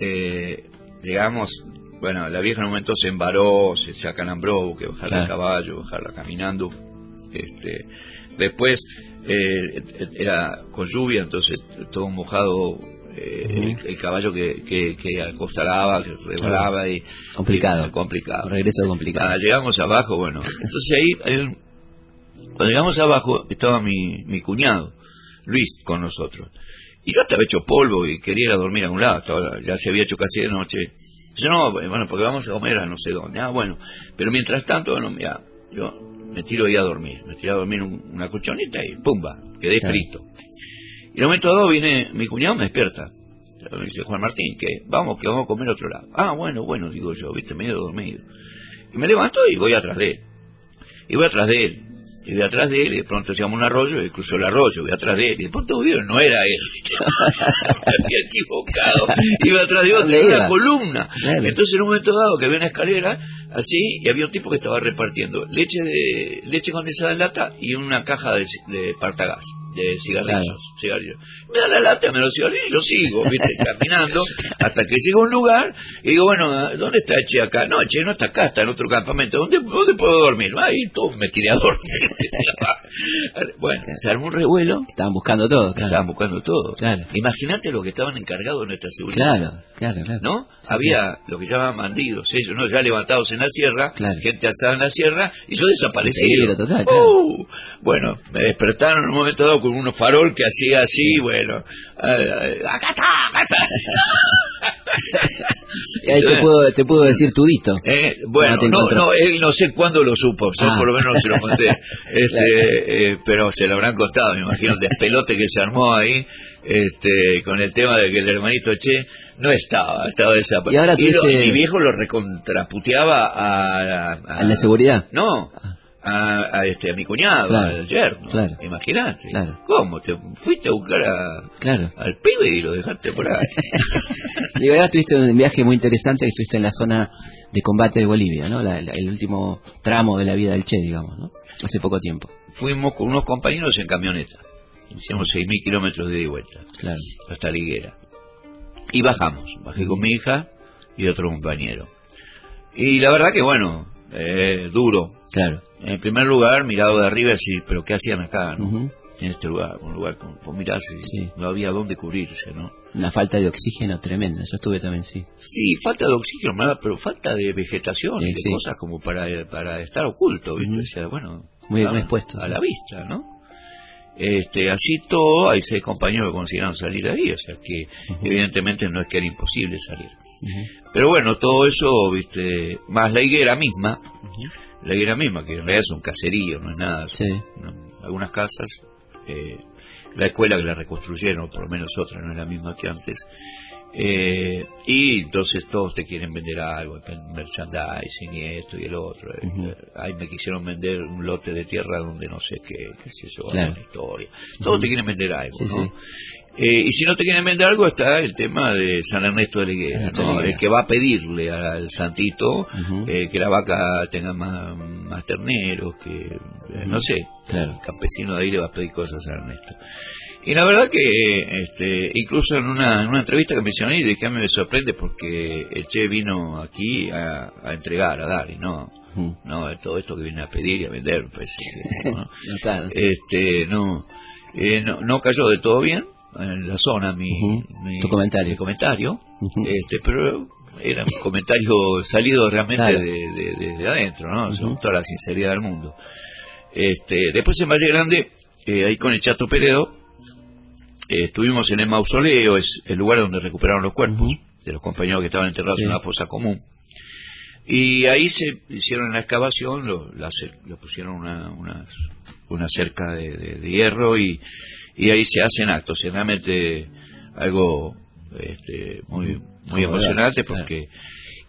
eh, llegamos bueno, la vieja en un momento se embaró, se, se acalambró, que bajarla Claro. a caballo, bajarla caminando. Este, después eh, era con lluvia, entonces todo mojado. eh, el, el caballo que, que, que acostalaba, que rebalaba y Complicado. y- complicado. Regreso complicado. Ah, llegamos abajo, bueno. Entonces ahí, un- cuando llegamos abajo, estaba mi, mi cuñado, Luis, con nosotros. Y yo estaba hecho polvo y quería ir a dormir a un lado, estaba- ya se había hecho casi de noche. Yo no, bueno, porque vamos a comer a no sé dónde. Ah, bueno. Pero mientras tanto, bueno, mira, yo me tiro ahí a dormir. Me tiro a dormir un- una colchonita y pumba, quedé Claro. frito. Y en un momento dado viene mi cuñado, me despierta. Me dice, Juan Martín, que vamos, que vamos a comer a otro lado. Ah, bueno, bueno, digo yo, viste, medio dormido. Y me levanto y voy atrás de él. Y voy atrás de él. Y voy atrás de él, y de pronto se llama un arroyo, y cruzo el arroyo, voy atrás de él. Y de pronto veo, no era él. había equivocado. Iba atrás de otro, ¿Dónde era una columna. Entonces en un momento dado que había una escalera, así, y había un tipo que estaba repartiendo leche de leche condensada en lata y una caja de, de partagás, de cigarrillos. Cigarrillos. Me da la lata, me lo cigarrillos, yo sigo, viste, caminando, hasta que llego a un lugar, y digo, bueno, ¿dónde está Eche acá? No, Eche no está acá, está en otro campamento. ¿Dónde, dónde puedo dormir? Ahí todo me tiré a dormir. bueno, se armó un revuelo, Estaban buscando todo, claro. estaban buscando todo. Claro. Imagínate lo que estaban encargados de nuestra seguridad. Claro, claro, claro. ¿no? Había lo que llaman bandidos, ellos, ¿no? Ya levantados en la sierra, Claro. gente alzada en la sierra, y yo total, claro. Uh, bueno, me despertaron en un momento dado con unos farol que hacía así, bueno, eh, acá está, acá está. Y ahí te puedo, te puedo decir tudito. Eh, bueno, Ah, no, no, él no sé cuándo lo supo, Ah. por lo menos no se lo conté, este, eh, pero se lo habrán contado, me imagino, el despelote que se armó ahí, este, con el tema de que el hermanito Che no estaba, estaba desaparecido. Y ahora lo- tuviste- mi viejo lo recontraputeaba a, a, ¿A la seguridad? No, a, a este, a mi cuñado, Claro, al yerno, claro. imagínate. Claro. ¿Cómo? ¿Te fuiste a buscar a, Claro. al pibe y lo dejaste por ahí? Digo, ahora estuviste en un viaje muy interesante que estuviste en la zona de combate de Bolivia, ¿no? La- la- el último tramo de la vida del Che, digamos, ¿no? Hace poco tiempo. Fuimos con unos compañeros en camioneta. Hicimos 6.000 kilómetros de ida y vuelta. Claro. hasta la higuera. Y bajamos, bajé con mi hija y otro compañero. Y la verdad que bueno, eh, duro. Claro. En primer lugar, mirado de arriba, decir, pero ¿qué hacían acá, no? En este lugar, un lugar con, con mirarse, Sí. no había dónde cubrirse, ¿no? Una falta de oxígeno tremenda. Yo estuve también, sí. Sí, falta de oxígeno, pero falta de vegetación Sí, y de sí. cosas como para, para estar oculto, ¿viste? O sea, bueno, Muy- a- expuesto, A la vista, ¿no? Este, así todo, hay seis compañeros que consiguieron salir de ahí, o sea que evidentemente no es que era imposible salir. Pero bueno, todo eso, viste, más la higuera misma, la higuera misma, que en realidad es un caserío, no es nada, algunas casas, eh, la escuela que la reconstruyeron, por lo menos otra, no es la misma que antes, eh, y entonces todos te quieren vender algo, merchandising y esto y el otro. eh, ahí me quisieron vender un lote de tierra donde no sé qué, qué sé yo, Claro. una historia. Todos te quieren vender algo, Sí, ¿no? sí. Eh, y si no te quieren vender algo está el tema de San Ernesto de de ¿no? el que va a pedirle al santito eh, que la vaca tenga más, más terneros, que eh, no sé, Claro. el campesino de ahí le va a pedir cosas a Ernesto. Y la verdad que este, incluso en una, en una entrevista que mencioné, y que a mí me sorprende porque el Che vino aquí a, a entregar, a dar, y no, no, todo esto que viene a pedir y a vender, pues, eh, ¿no? No está. este no, eh, no no cayó de todo bien en la zona mi, Tu comentario. mi comentario. Este pero era un comentario salido realmente Claro. de, de- de- de adentro no toda la sinceridad del mundo. Este después en Valle Grande eh, ahí con el Chato Peredo eh, estuvimos en el mausoleo es el lugar donde recuperaron los cuerpos de los compañeros que estaban enterrados Sí. en una fosa común. Y ahí se hicieron la excavación, lo, la le pusieron una, una, una cerca de- de hierro y, y ahí se hacen actos. Realmente algo este, muy, muy emocionante porque...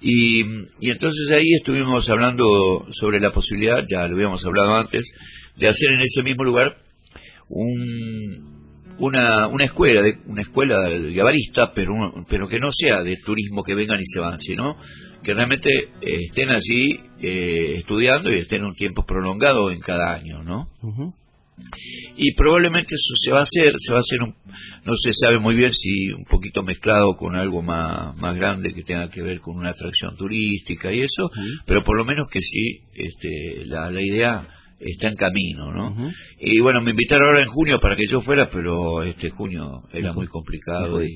Y, y entonces ahí estuvimos hablando sobre la posibilidad, ya lo habíamos hablado antes, de hacer en ese mismo lugar un, una, una escuela, de, una escuela gabarista, pero, un- pero que no sea de turismo que vengan y se van, sino que realmente estén allí eh, estudiando y estén un tiempo prolongado en cada año, ¿no? Ujú. Y probablemente eso se va a hacer, se va a hacer un, no se sabe muy bien si un poquito mezclado con algo más, más grande que tenga que ver con una atracción turística y eso, pero por lo menos que sí, este, la, la idea está en camino, ¿no? Y bueno, me invitaron ahora en junio para que yo fuera, pero este junio era muy complicado y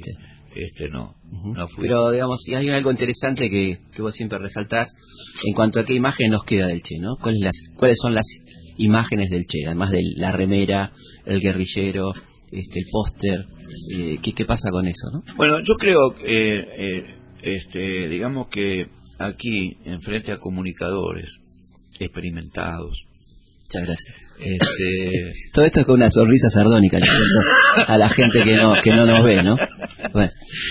este no, no fui. Pero digamos, y hay algo interesante que, que vos siempre resaltás en cuanto a qué imagen nos queda del Che, ¿no? ¿Cuáles, las, cuáles son las imágenes del Che, además de la remera, el guerrillero, este, el póster, eh, ¿qué, ¿qué, pasa con eso, no? Bueno, yo creo que, eh, este, digamos que aquí, enfrente a comunicadores experimentados, Muchas gracias. Este... Todo esto es con una sonrisa sardónica a la gente que no que no nos ve, ¿no? Bueno,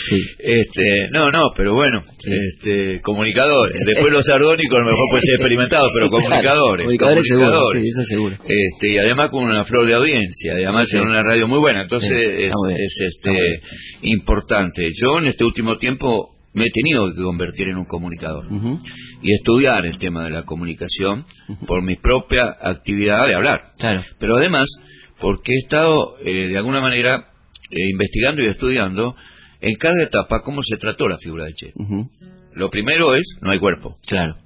sí. Este, no, no, pero bueno, sí. este, comunicadores. Después los sardónicos a lo mejor puede ser experimentados, pero comunicadores. Claro, comunicadores, comunicadores. Seguro, sí, eso seguro. Este, y además con una flor de audiencia, además en una radio muy buena. Entonces es, es, este importante. Yo en este último tiempo me he tenido que convertir en un comunicador. Uh -huh y estudiar el tema de la comunicación por mi propia actividad de hablar. Claro. Pero además, porque he estado eh, de alguna manera eh, investigando y estudiando en cada etapa cómo se trató la figura de Che. Uh -huh. Lo primero es, no hay cuerpo. Claro,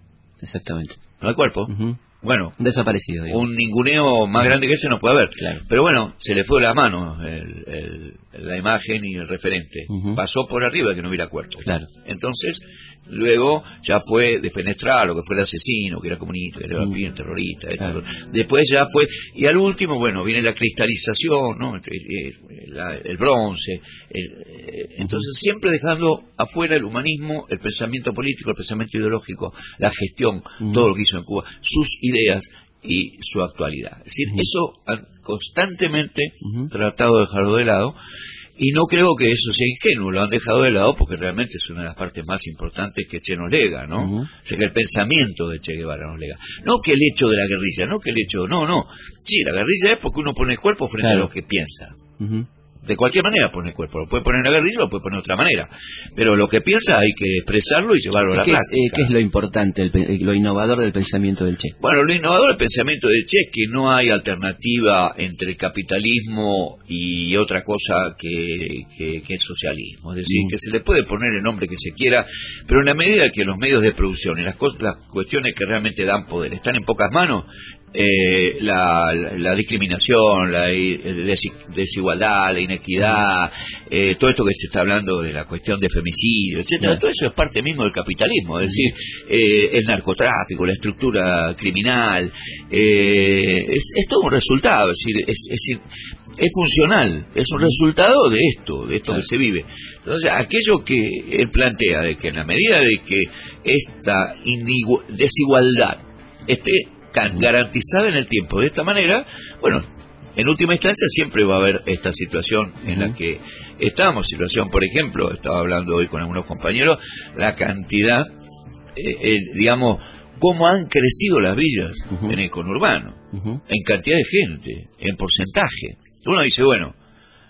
exactamente. No hay cuerpo. Uh -huh. Bueno, desaparecido. Digamos. Un ninguneo más grande que ese no puede haber. Claro. Pero bueno, se le fue la mano el, el, la imagen y el referente. Uh -huh. Pasó por arriba de que no hubiera cuerpo. Claro. Entonces, luego ya fue defenestrar lo que fue el asesino, que era comunista, que era uh -huh. terrorista. Claro. Después ya fue. Y al último, bueno, viene la cristalización, ¿no? El, el bronce. El, entonces, siempre dejando afuera el humanismo, el pensamiento político, el pensamiento ideológico, la gestión, todo lo que hizo en Cuba, sus ideas y su actualidad. Es decir, uh -huh. eso han constantemente uh -huh. tratado de dejarlo de lado y no creo que eso sea ingenuo, lo han dejado de lado porque realmente es una de las partes más importantes que Che nos lega, ¿no? Uh -huh. O sea, que el pensamiento de Che Guevara nos lega. No que el hecho de la guerrilla, no que el hecho, no, no. Sí, la guerrilla es porque uno pone el cuerpo frente claro. a lo que piensa. De cualquier manera pone el cuerpo, lo puede poner en la guerrilla, lo puede poner de otra manera, pero lo que piensa hay que expresarlo y llevarlo a la ¿Qué práctica. Es, eh, ¿Qué es lo importante, el, lo innovador del pensamiento del Che? Bueno, lo innovador del pensamiento del Che es que no hay alternativa entre el capitalismo y otra cosa que, que, que el socialismo, es decir, mm. que se le puede poner el nombre que se quiera, pero en la medida que los medios de producción y las, las cuestiones que realmente dan poder están en pocas manos, eh, la, la, la, discriminación, la desigualdad, la inequidad, eh, todo esto que se está hablando de la cuestión de femicidio, etcétera, todo eso es parte mismo del capitalismo, es decir, eh, el narcotráfico, la estructura criminal, eh, es, es, todo un resultado, es decir, es, es, es, funcional, es un resultado de esto, de esto claro. que se vive. Entonces, aquello que él plantea de que en la medida de que esta desigualdad esté garantizada en el tiempo. De esta manera, bueno, en última instancia siempre va a haber esta situación en uh -huh. la que estamos. Situación, por ejemplo, estaba hablando hoy con algunos compañeros, la cantidad, eh, eh, digamos, cómo han crecido las villas uh -huh. en el conurbano, uh -huh. en cantidad de gente, en porcentaje. Uno dice, bueno,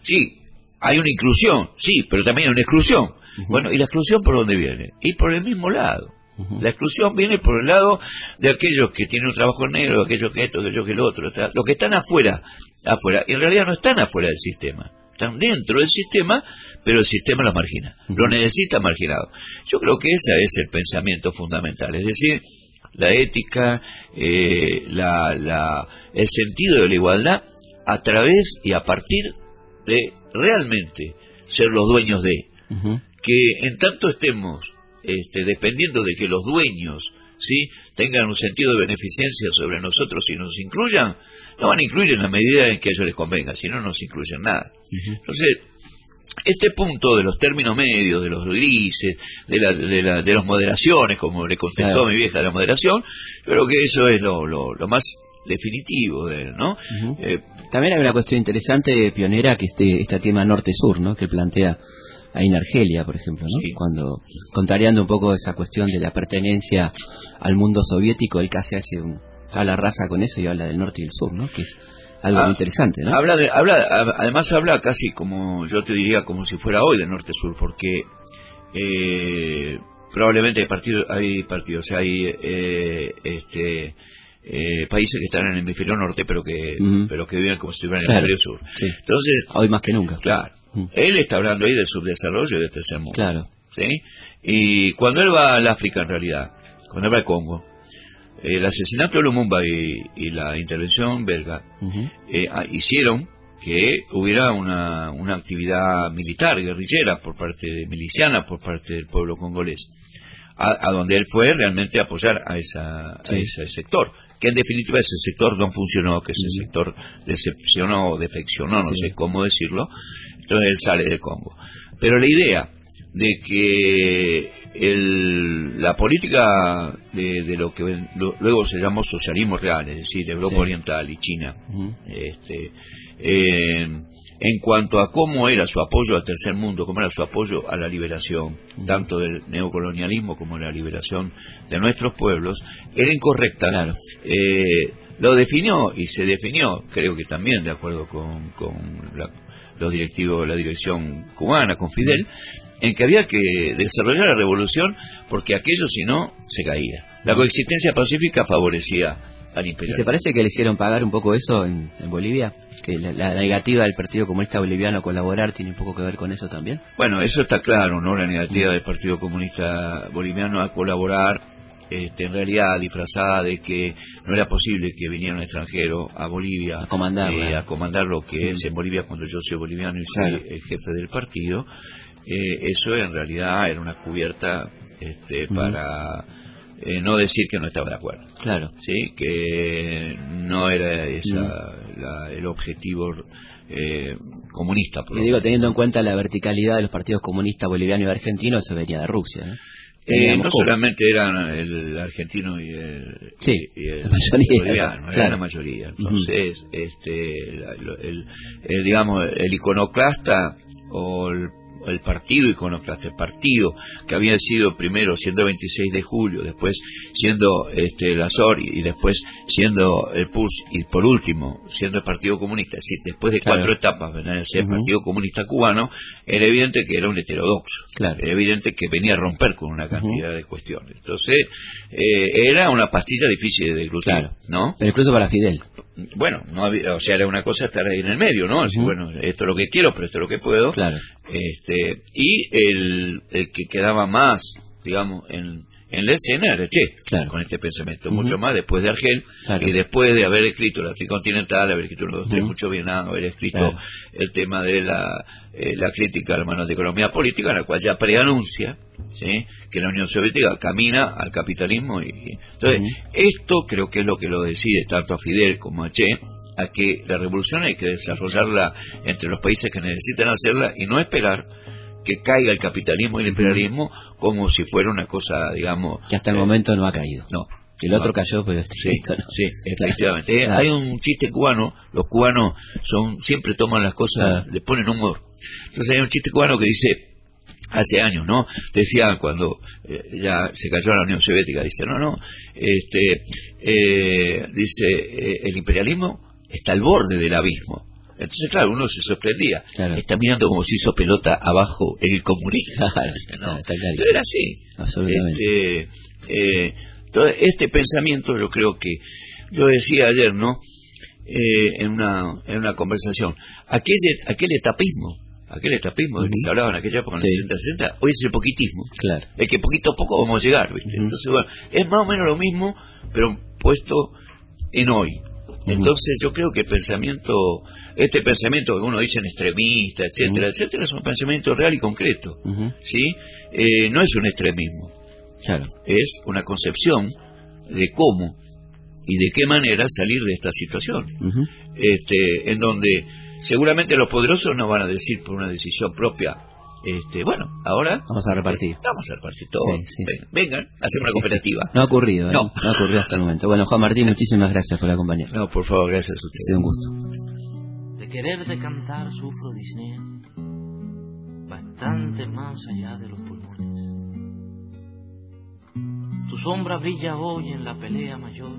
sí, hay una inclusión, sí, pero también hay una exclusión. Bueno, ¿y la exclusión por dónde viene? Y por el mismo lado. La exclusión viene por el lado de aquellos que tienen un trabajo negro, aquellos que esto, aquellos que lo otro, los que están afuera, afuera, y en realidad no están afuera del sistema, están dentro del sistema, pero el sistema los margina, uh -huh. lo necesita marginado. Yo creo que ese es el pensamiento fundamental, es decir, la ética, eh, la, la, el sentido de la igualdad a través y a partir de realmente ser los dueños de, uh -huh. que en tanto estemos este, dependiendo de que los dueños ¿sí? tengan un sentido de beneficencia sobre nosotros y nos incluyan, no van a incluir en la medida en que a ellos les convenga, si no, no nos incluyen nada. Uh -huh. Entonces, este punto de los términos medios, de los grises, de, la, de, la, de las moderaciones, como le contestó claro. mi vieja la moderación, creo que eso es lo, lo, lo más definitivo de él, ¿no? Uh -huh. eh, También hay una cuestión interesante, pionera, que este, este tema norte-sur, ¿no? Que plantea ahí en Argelia, por ejemplo, ¿no? Sí. Cuando, contrariando un poco esa cuestión de la pertenencia al mundo soviético, él casi hace un, habla raza con eso y habla del norte y del sur, ¿no? Que es algo ah, muy interesante, ¿no? Habla, de, habla, además habla casi como, yo te diría, como si fuera hoy del norte-sur, porque eh, probablemente hay partidos, hay partidos, hay eh, este eh, países que están en el hemisferio norte, pero que, pero que viven como si estuvieran en el hemisferio sur. sí. Entonces, Hoy más que nunca. claro, Mm. él está hablando ahí del subdesarrollo del tercer mundo. Claro. ¿sí? Y cuando él va al África, en realidad, cuando él va al Congo, el asesinato de Lumumba y, y la intervención belga eh, ah, hicieron que hubiera una, una actividad militar, guerrillera, por parte de, miliciana, por parte del pueblo congolés, a, a donde él fue realmente a apoyar a, esa, a ese sector, que en definitiva ese sector no funcionó, que ese sector decepcionó o defeccionó, no Sí. sé cómo decirlo, entonces él sale del Congo. Pero la idea de que el- la política de, de lo que lo- luego se llamó socialismo real, es decir, Europa Sí. Oriental y China, este, eh, en cuanto a cómo era su apoyo al tercer mundo, cómo era su apoyo a la liberación, tanto del neocolonialismo como la liberación de nuestros pueblos, era incorrecta. Claro. Eh, lo definió y se definió, creo que también de acuerdo con, con la, los directivos, la dirección cubana, con Fidel, en que había que desarrollar la revolución porque aquello si no se caía. La coexistencia pacífica favorecía al ¿Y imperialismo. te parece que le hicieron pagar un poco eso en, en Bolivia? Que la, la negativa del Partido Comunista Boliviano a colaborar tiene un poco que ver con eso también. Bueno, eso está claro, ¿no? La negativa del Partido Comunista Boliviano a colaborar, este, en realidad disfrazada de que no era posible que viniera un extranjero a Bolivia A comandarla. eh, a comandar lo que es en Bolivia cuando yo soy boliviano y soy Claro. el jefe del partido. Eh, eso en realidad era una cubierta este, para eh, no decir que no estaba de acuerdo. Claro. ¿sí? que no era esa la- el objetivo eh, comunista. por digo, teniendo en cuenta la verticalidad de los partidos comunistas boliviano y argentino, eso venía de Rusia. Eh, no solamente eran el argentino y el, Sí, y el la mayoría, boliviano, era claro. la mayoría. Entonces, este, lo- el, el, digamos, el iconoclasta o el, el partido iconoclasta, el partido que había sido primero siendo 26 de julio, después siendo este, el Azor y, y después siendo el PUS y por último siendo el Partido Comunista, es decir, después de Claro. cuatro etapas venía a ser el. Partido Comunista Cubano, era evidente que era un heterodoxo. Claro. Era evidente que venía a romper con una cantidad de cuestiones. Entonces, eh, era una pastilla difícil de deglutir, Claro. ¿no? Pero incluso para Fidel. Bueno, no había, o sea, era una cosa estar ahí en el medio, ¿no? Ujú. bueno, esto es lo que quiero, pero esto es lo que puedo. Claro. Este, y el, el que quedaba más, digamos, en, en la escena era Che, Claro. con este pensamiento, mucho más después de Argel, Claro. y después de haber escrito la Tricontinental, haber escrito los dos, tres, mucho Vietnam, haber escrito el tema de la, eh, la crítica al manual de economía política, en la cual ya preanuncia ¿sí? que la Unión Soviética camina al capitalismo. y Entonces, esto creo que es lo que lo decide tanto a Fidel como a Che, a que la revolución hay que desarrollarla entre los países que necesitan hacerla y no esperar que caiga el capitalismo y el imperialismo como si fuera una cosa, digamos... Que hasta el eh, momento no ha caído. No. El otro cayó, pero este, Sí, no. sí, efectivamente. Eh. Hay un chiste cubano, los cubanos son siempre toman las cosas, Claro. le ponen humor. Entonces hay un chiste cubano que dice, hace años, ¿no? Decía cuando eh, ya se cayó la Unión Soviética, dice, no, no, este, eh, dice, eh, el imperialismo está al borde del abismo. Entonces, claro, uno se sorprendía. Claro. Está mirando como si hizo pelota abajo el comunismo. ¿no? está. Entonces era así. Absolutamente. Este, eh, todo este pensamiento yo creo que yo decía ayer no Eh, en una en una conversación aquel aquel etapismo aquel etapismo del que Ujú. se hablaba en aquella época en Sí. los 60 60 hoy es el poquitismo Claro. el que poquito a poco vamos a llegar ¿viste? Entonces bueno es más o menos lo mismo pero puesto en hoy entonces yo creo que el pensamiento este pensamiento que uno dice en extremista etcétera etcétera es un pensamiento real y concreto. ¿sí? Eh, no es un extremismo Claro. es una concepción de cómo y de qué manera salir de esta situación, Ujú. este, en donde seguramente los poderosos no van a decir por una decisión propia, este, bueno, ahora Vamos a repartir. vamos a repartir todo, Sí, sí, sí. Ven- vengan, hacemos una cooperativa. No ha ocurrido, ¿eh? No. ha ocurrido hasta el momento. Bueno, Juan Martín, muchísimas gracias por acompañarnos. No, por favor, gracias a Ha ustedes. sido un gusto. De querer de cantar sufro disnea, bastante más allá de los tu sombra brilla hoy en la pelea mayor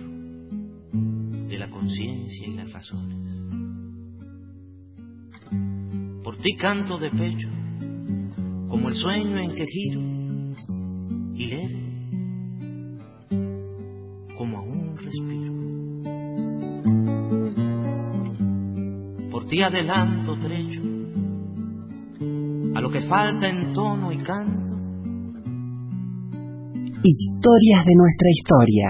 de la conciencia y las razones. Por ti canto de pecho, como el sueño en que giro y leve, como a un respiro. Por ti adelanto trecho a lo que falta en tono y canto Historias de nuestra historia.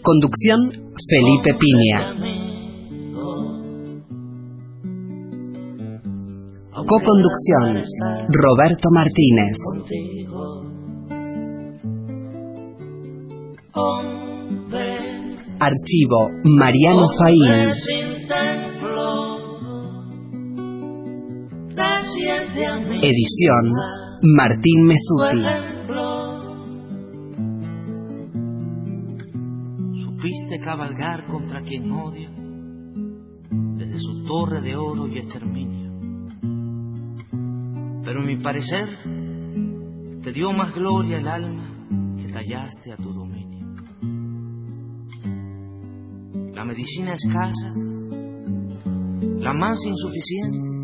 Conducción Felipe Piña. Coconducción Roberto Martínez. Archivo Mariano Faín. Edición Martín Mesuti. Supiste cabalgar contra quien odia desde su torre de oro y exterminio. Pero en mi parecer te dio más gloria el alma que tallaste a tu dominio. La medicina escasa, la más insuficiente,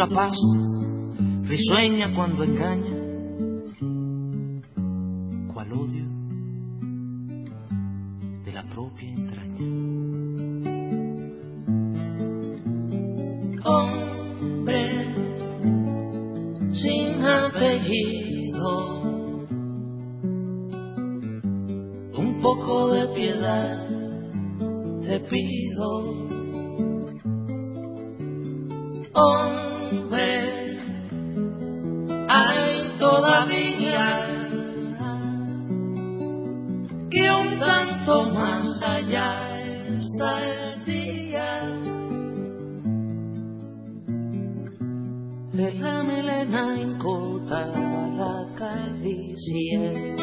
Locura pasa, risueña cuando engaña, de la melena inculta a la calvicie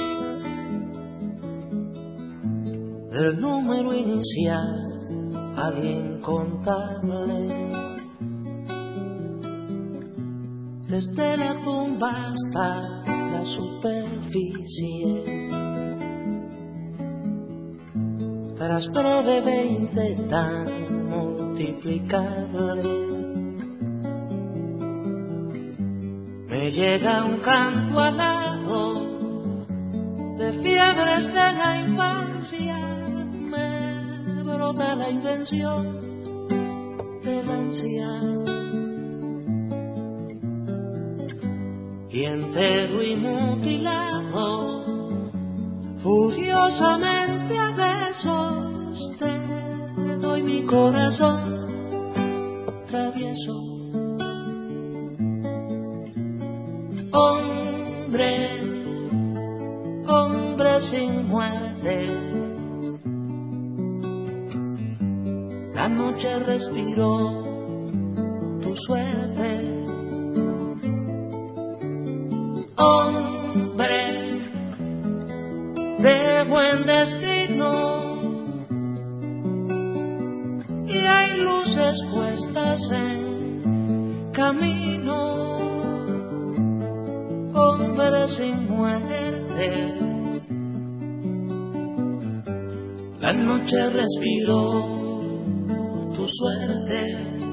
del número inicial al incontable desde la tumba hasta la superficie. Tras breve veinte tan multiplicable llega un canto alado de fiebres de la infancia, me brota la invención del anciano. Y entero y mutilado, furiosamente a besos te doy mi corazón noche tu suerte.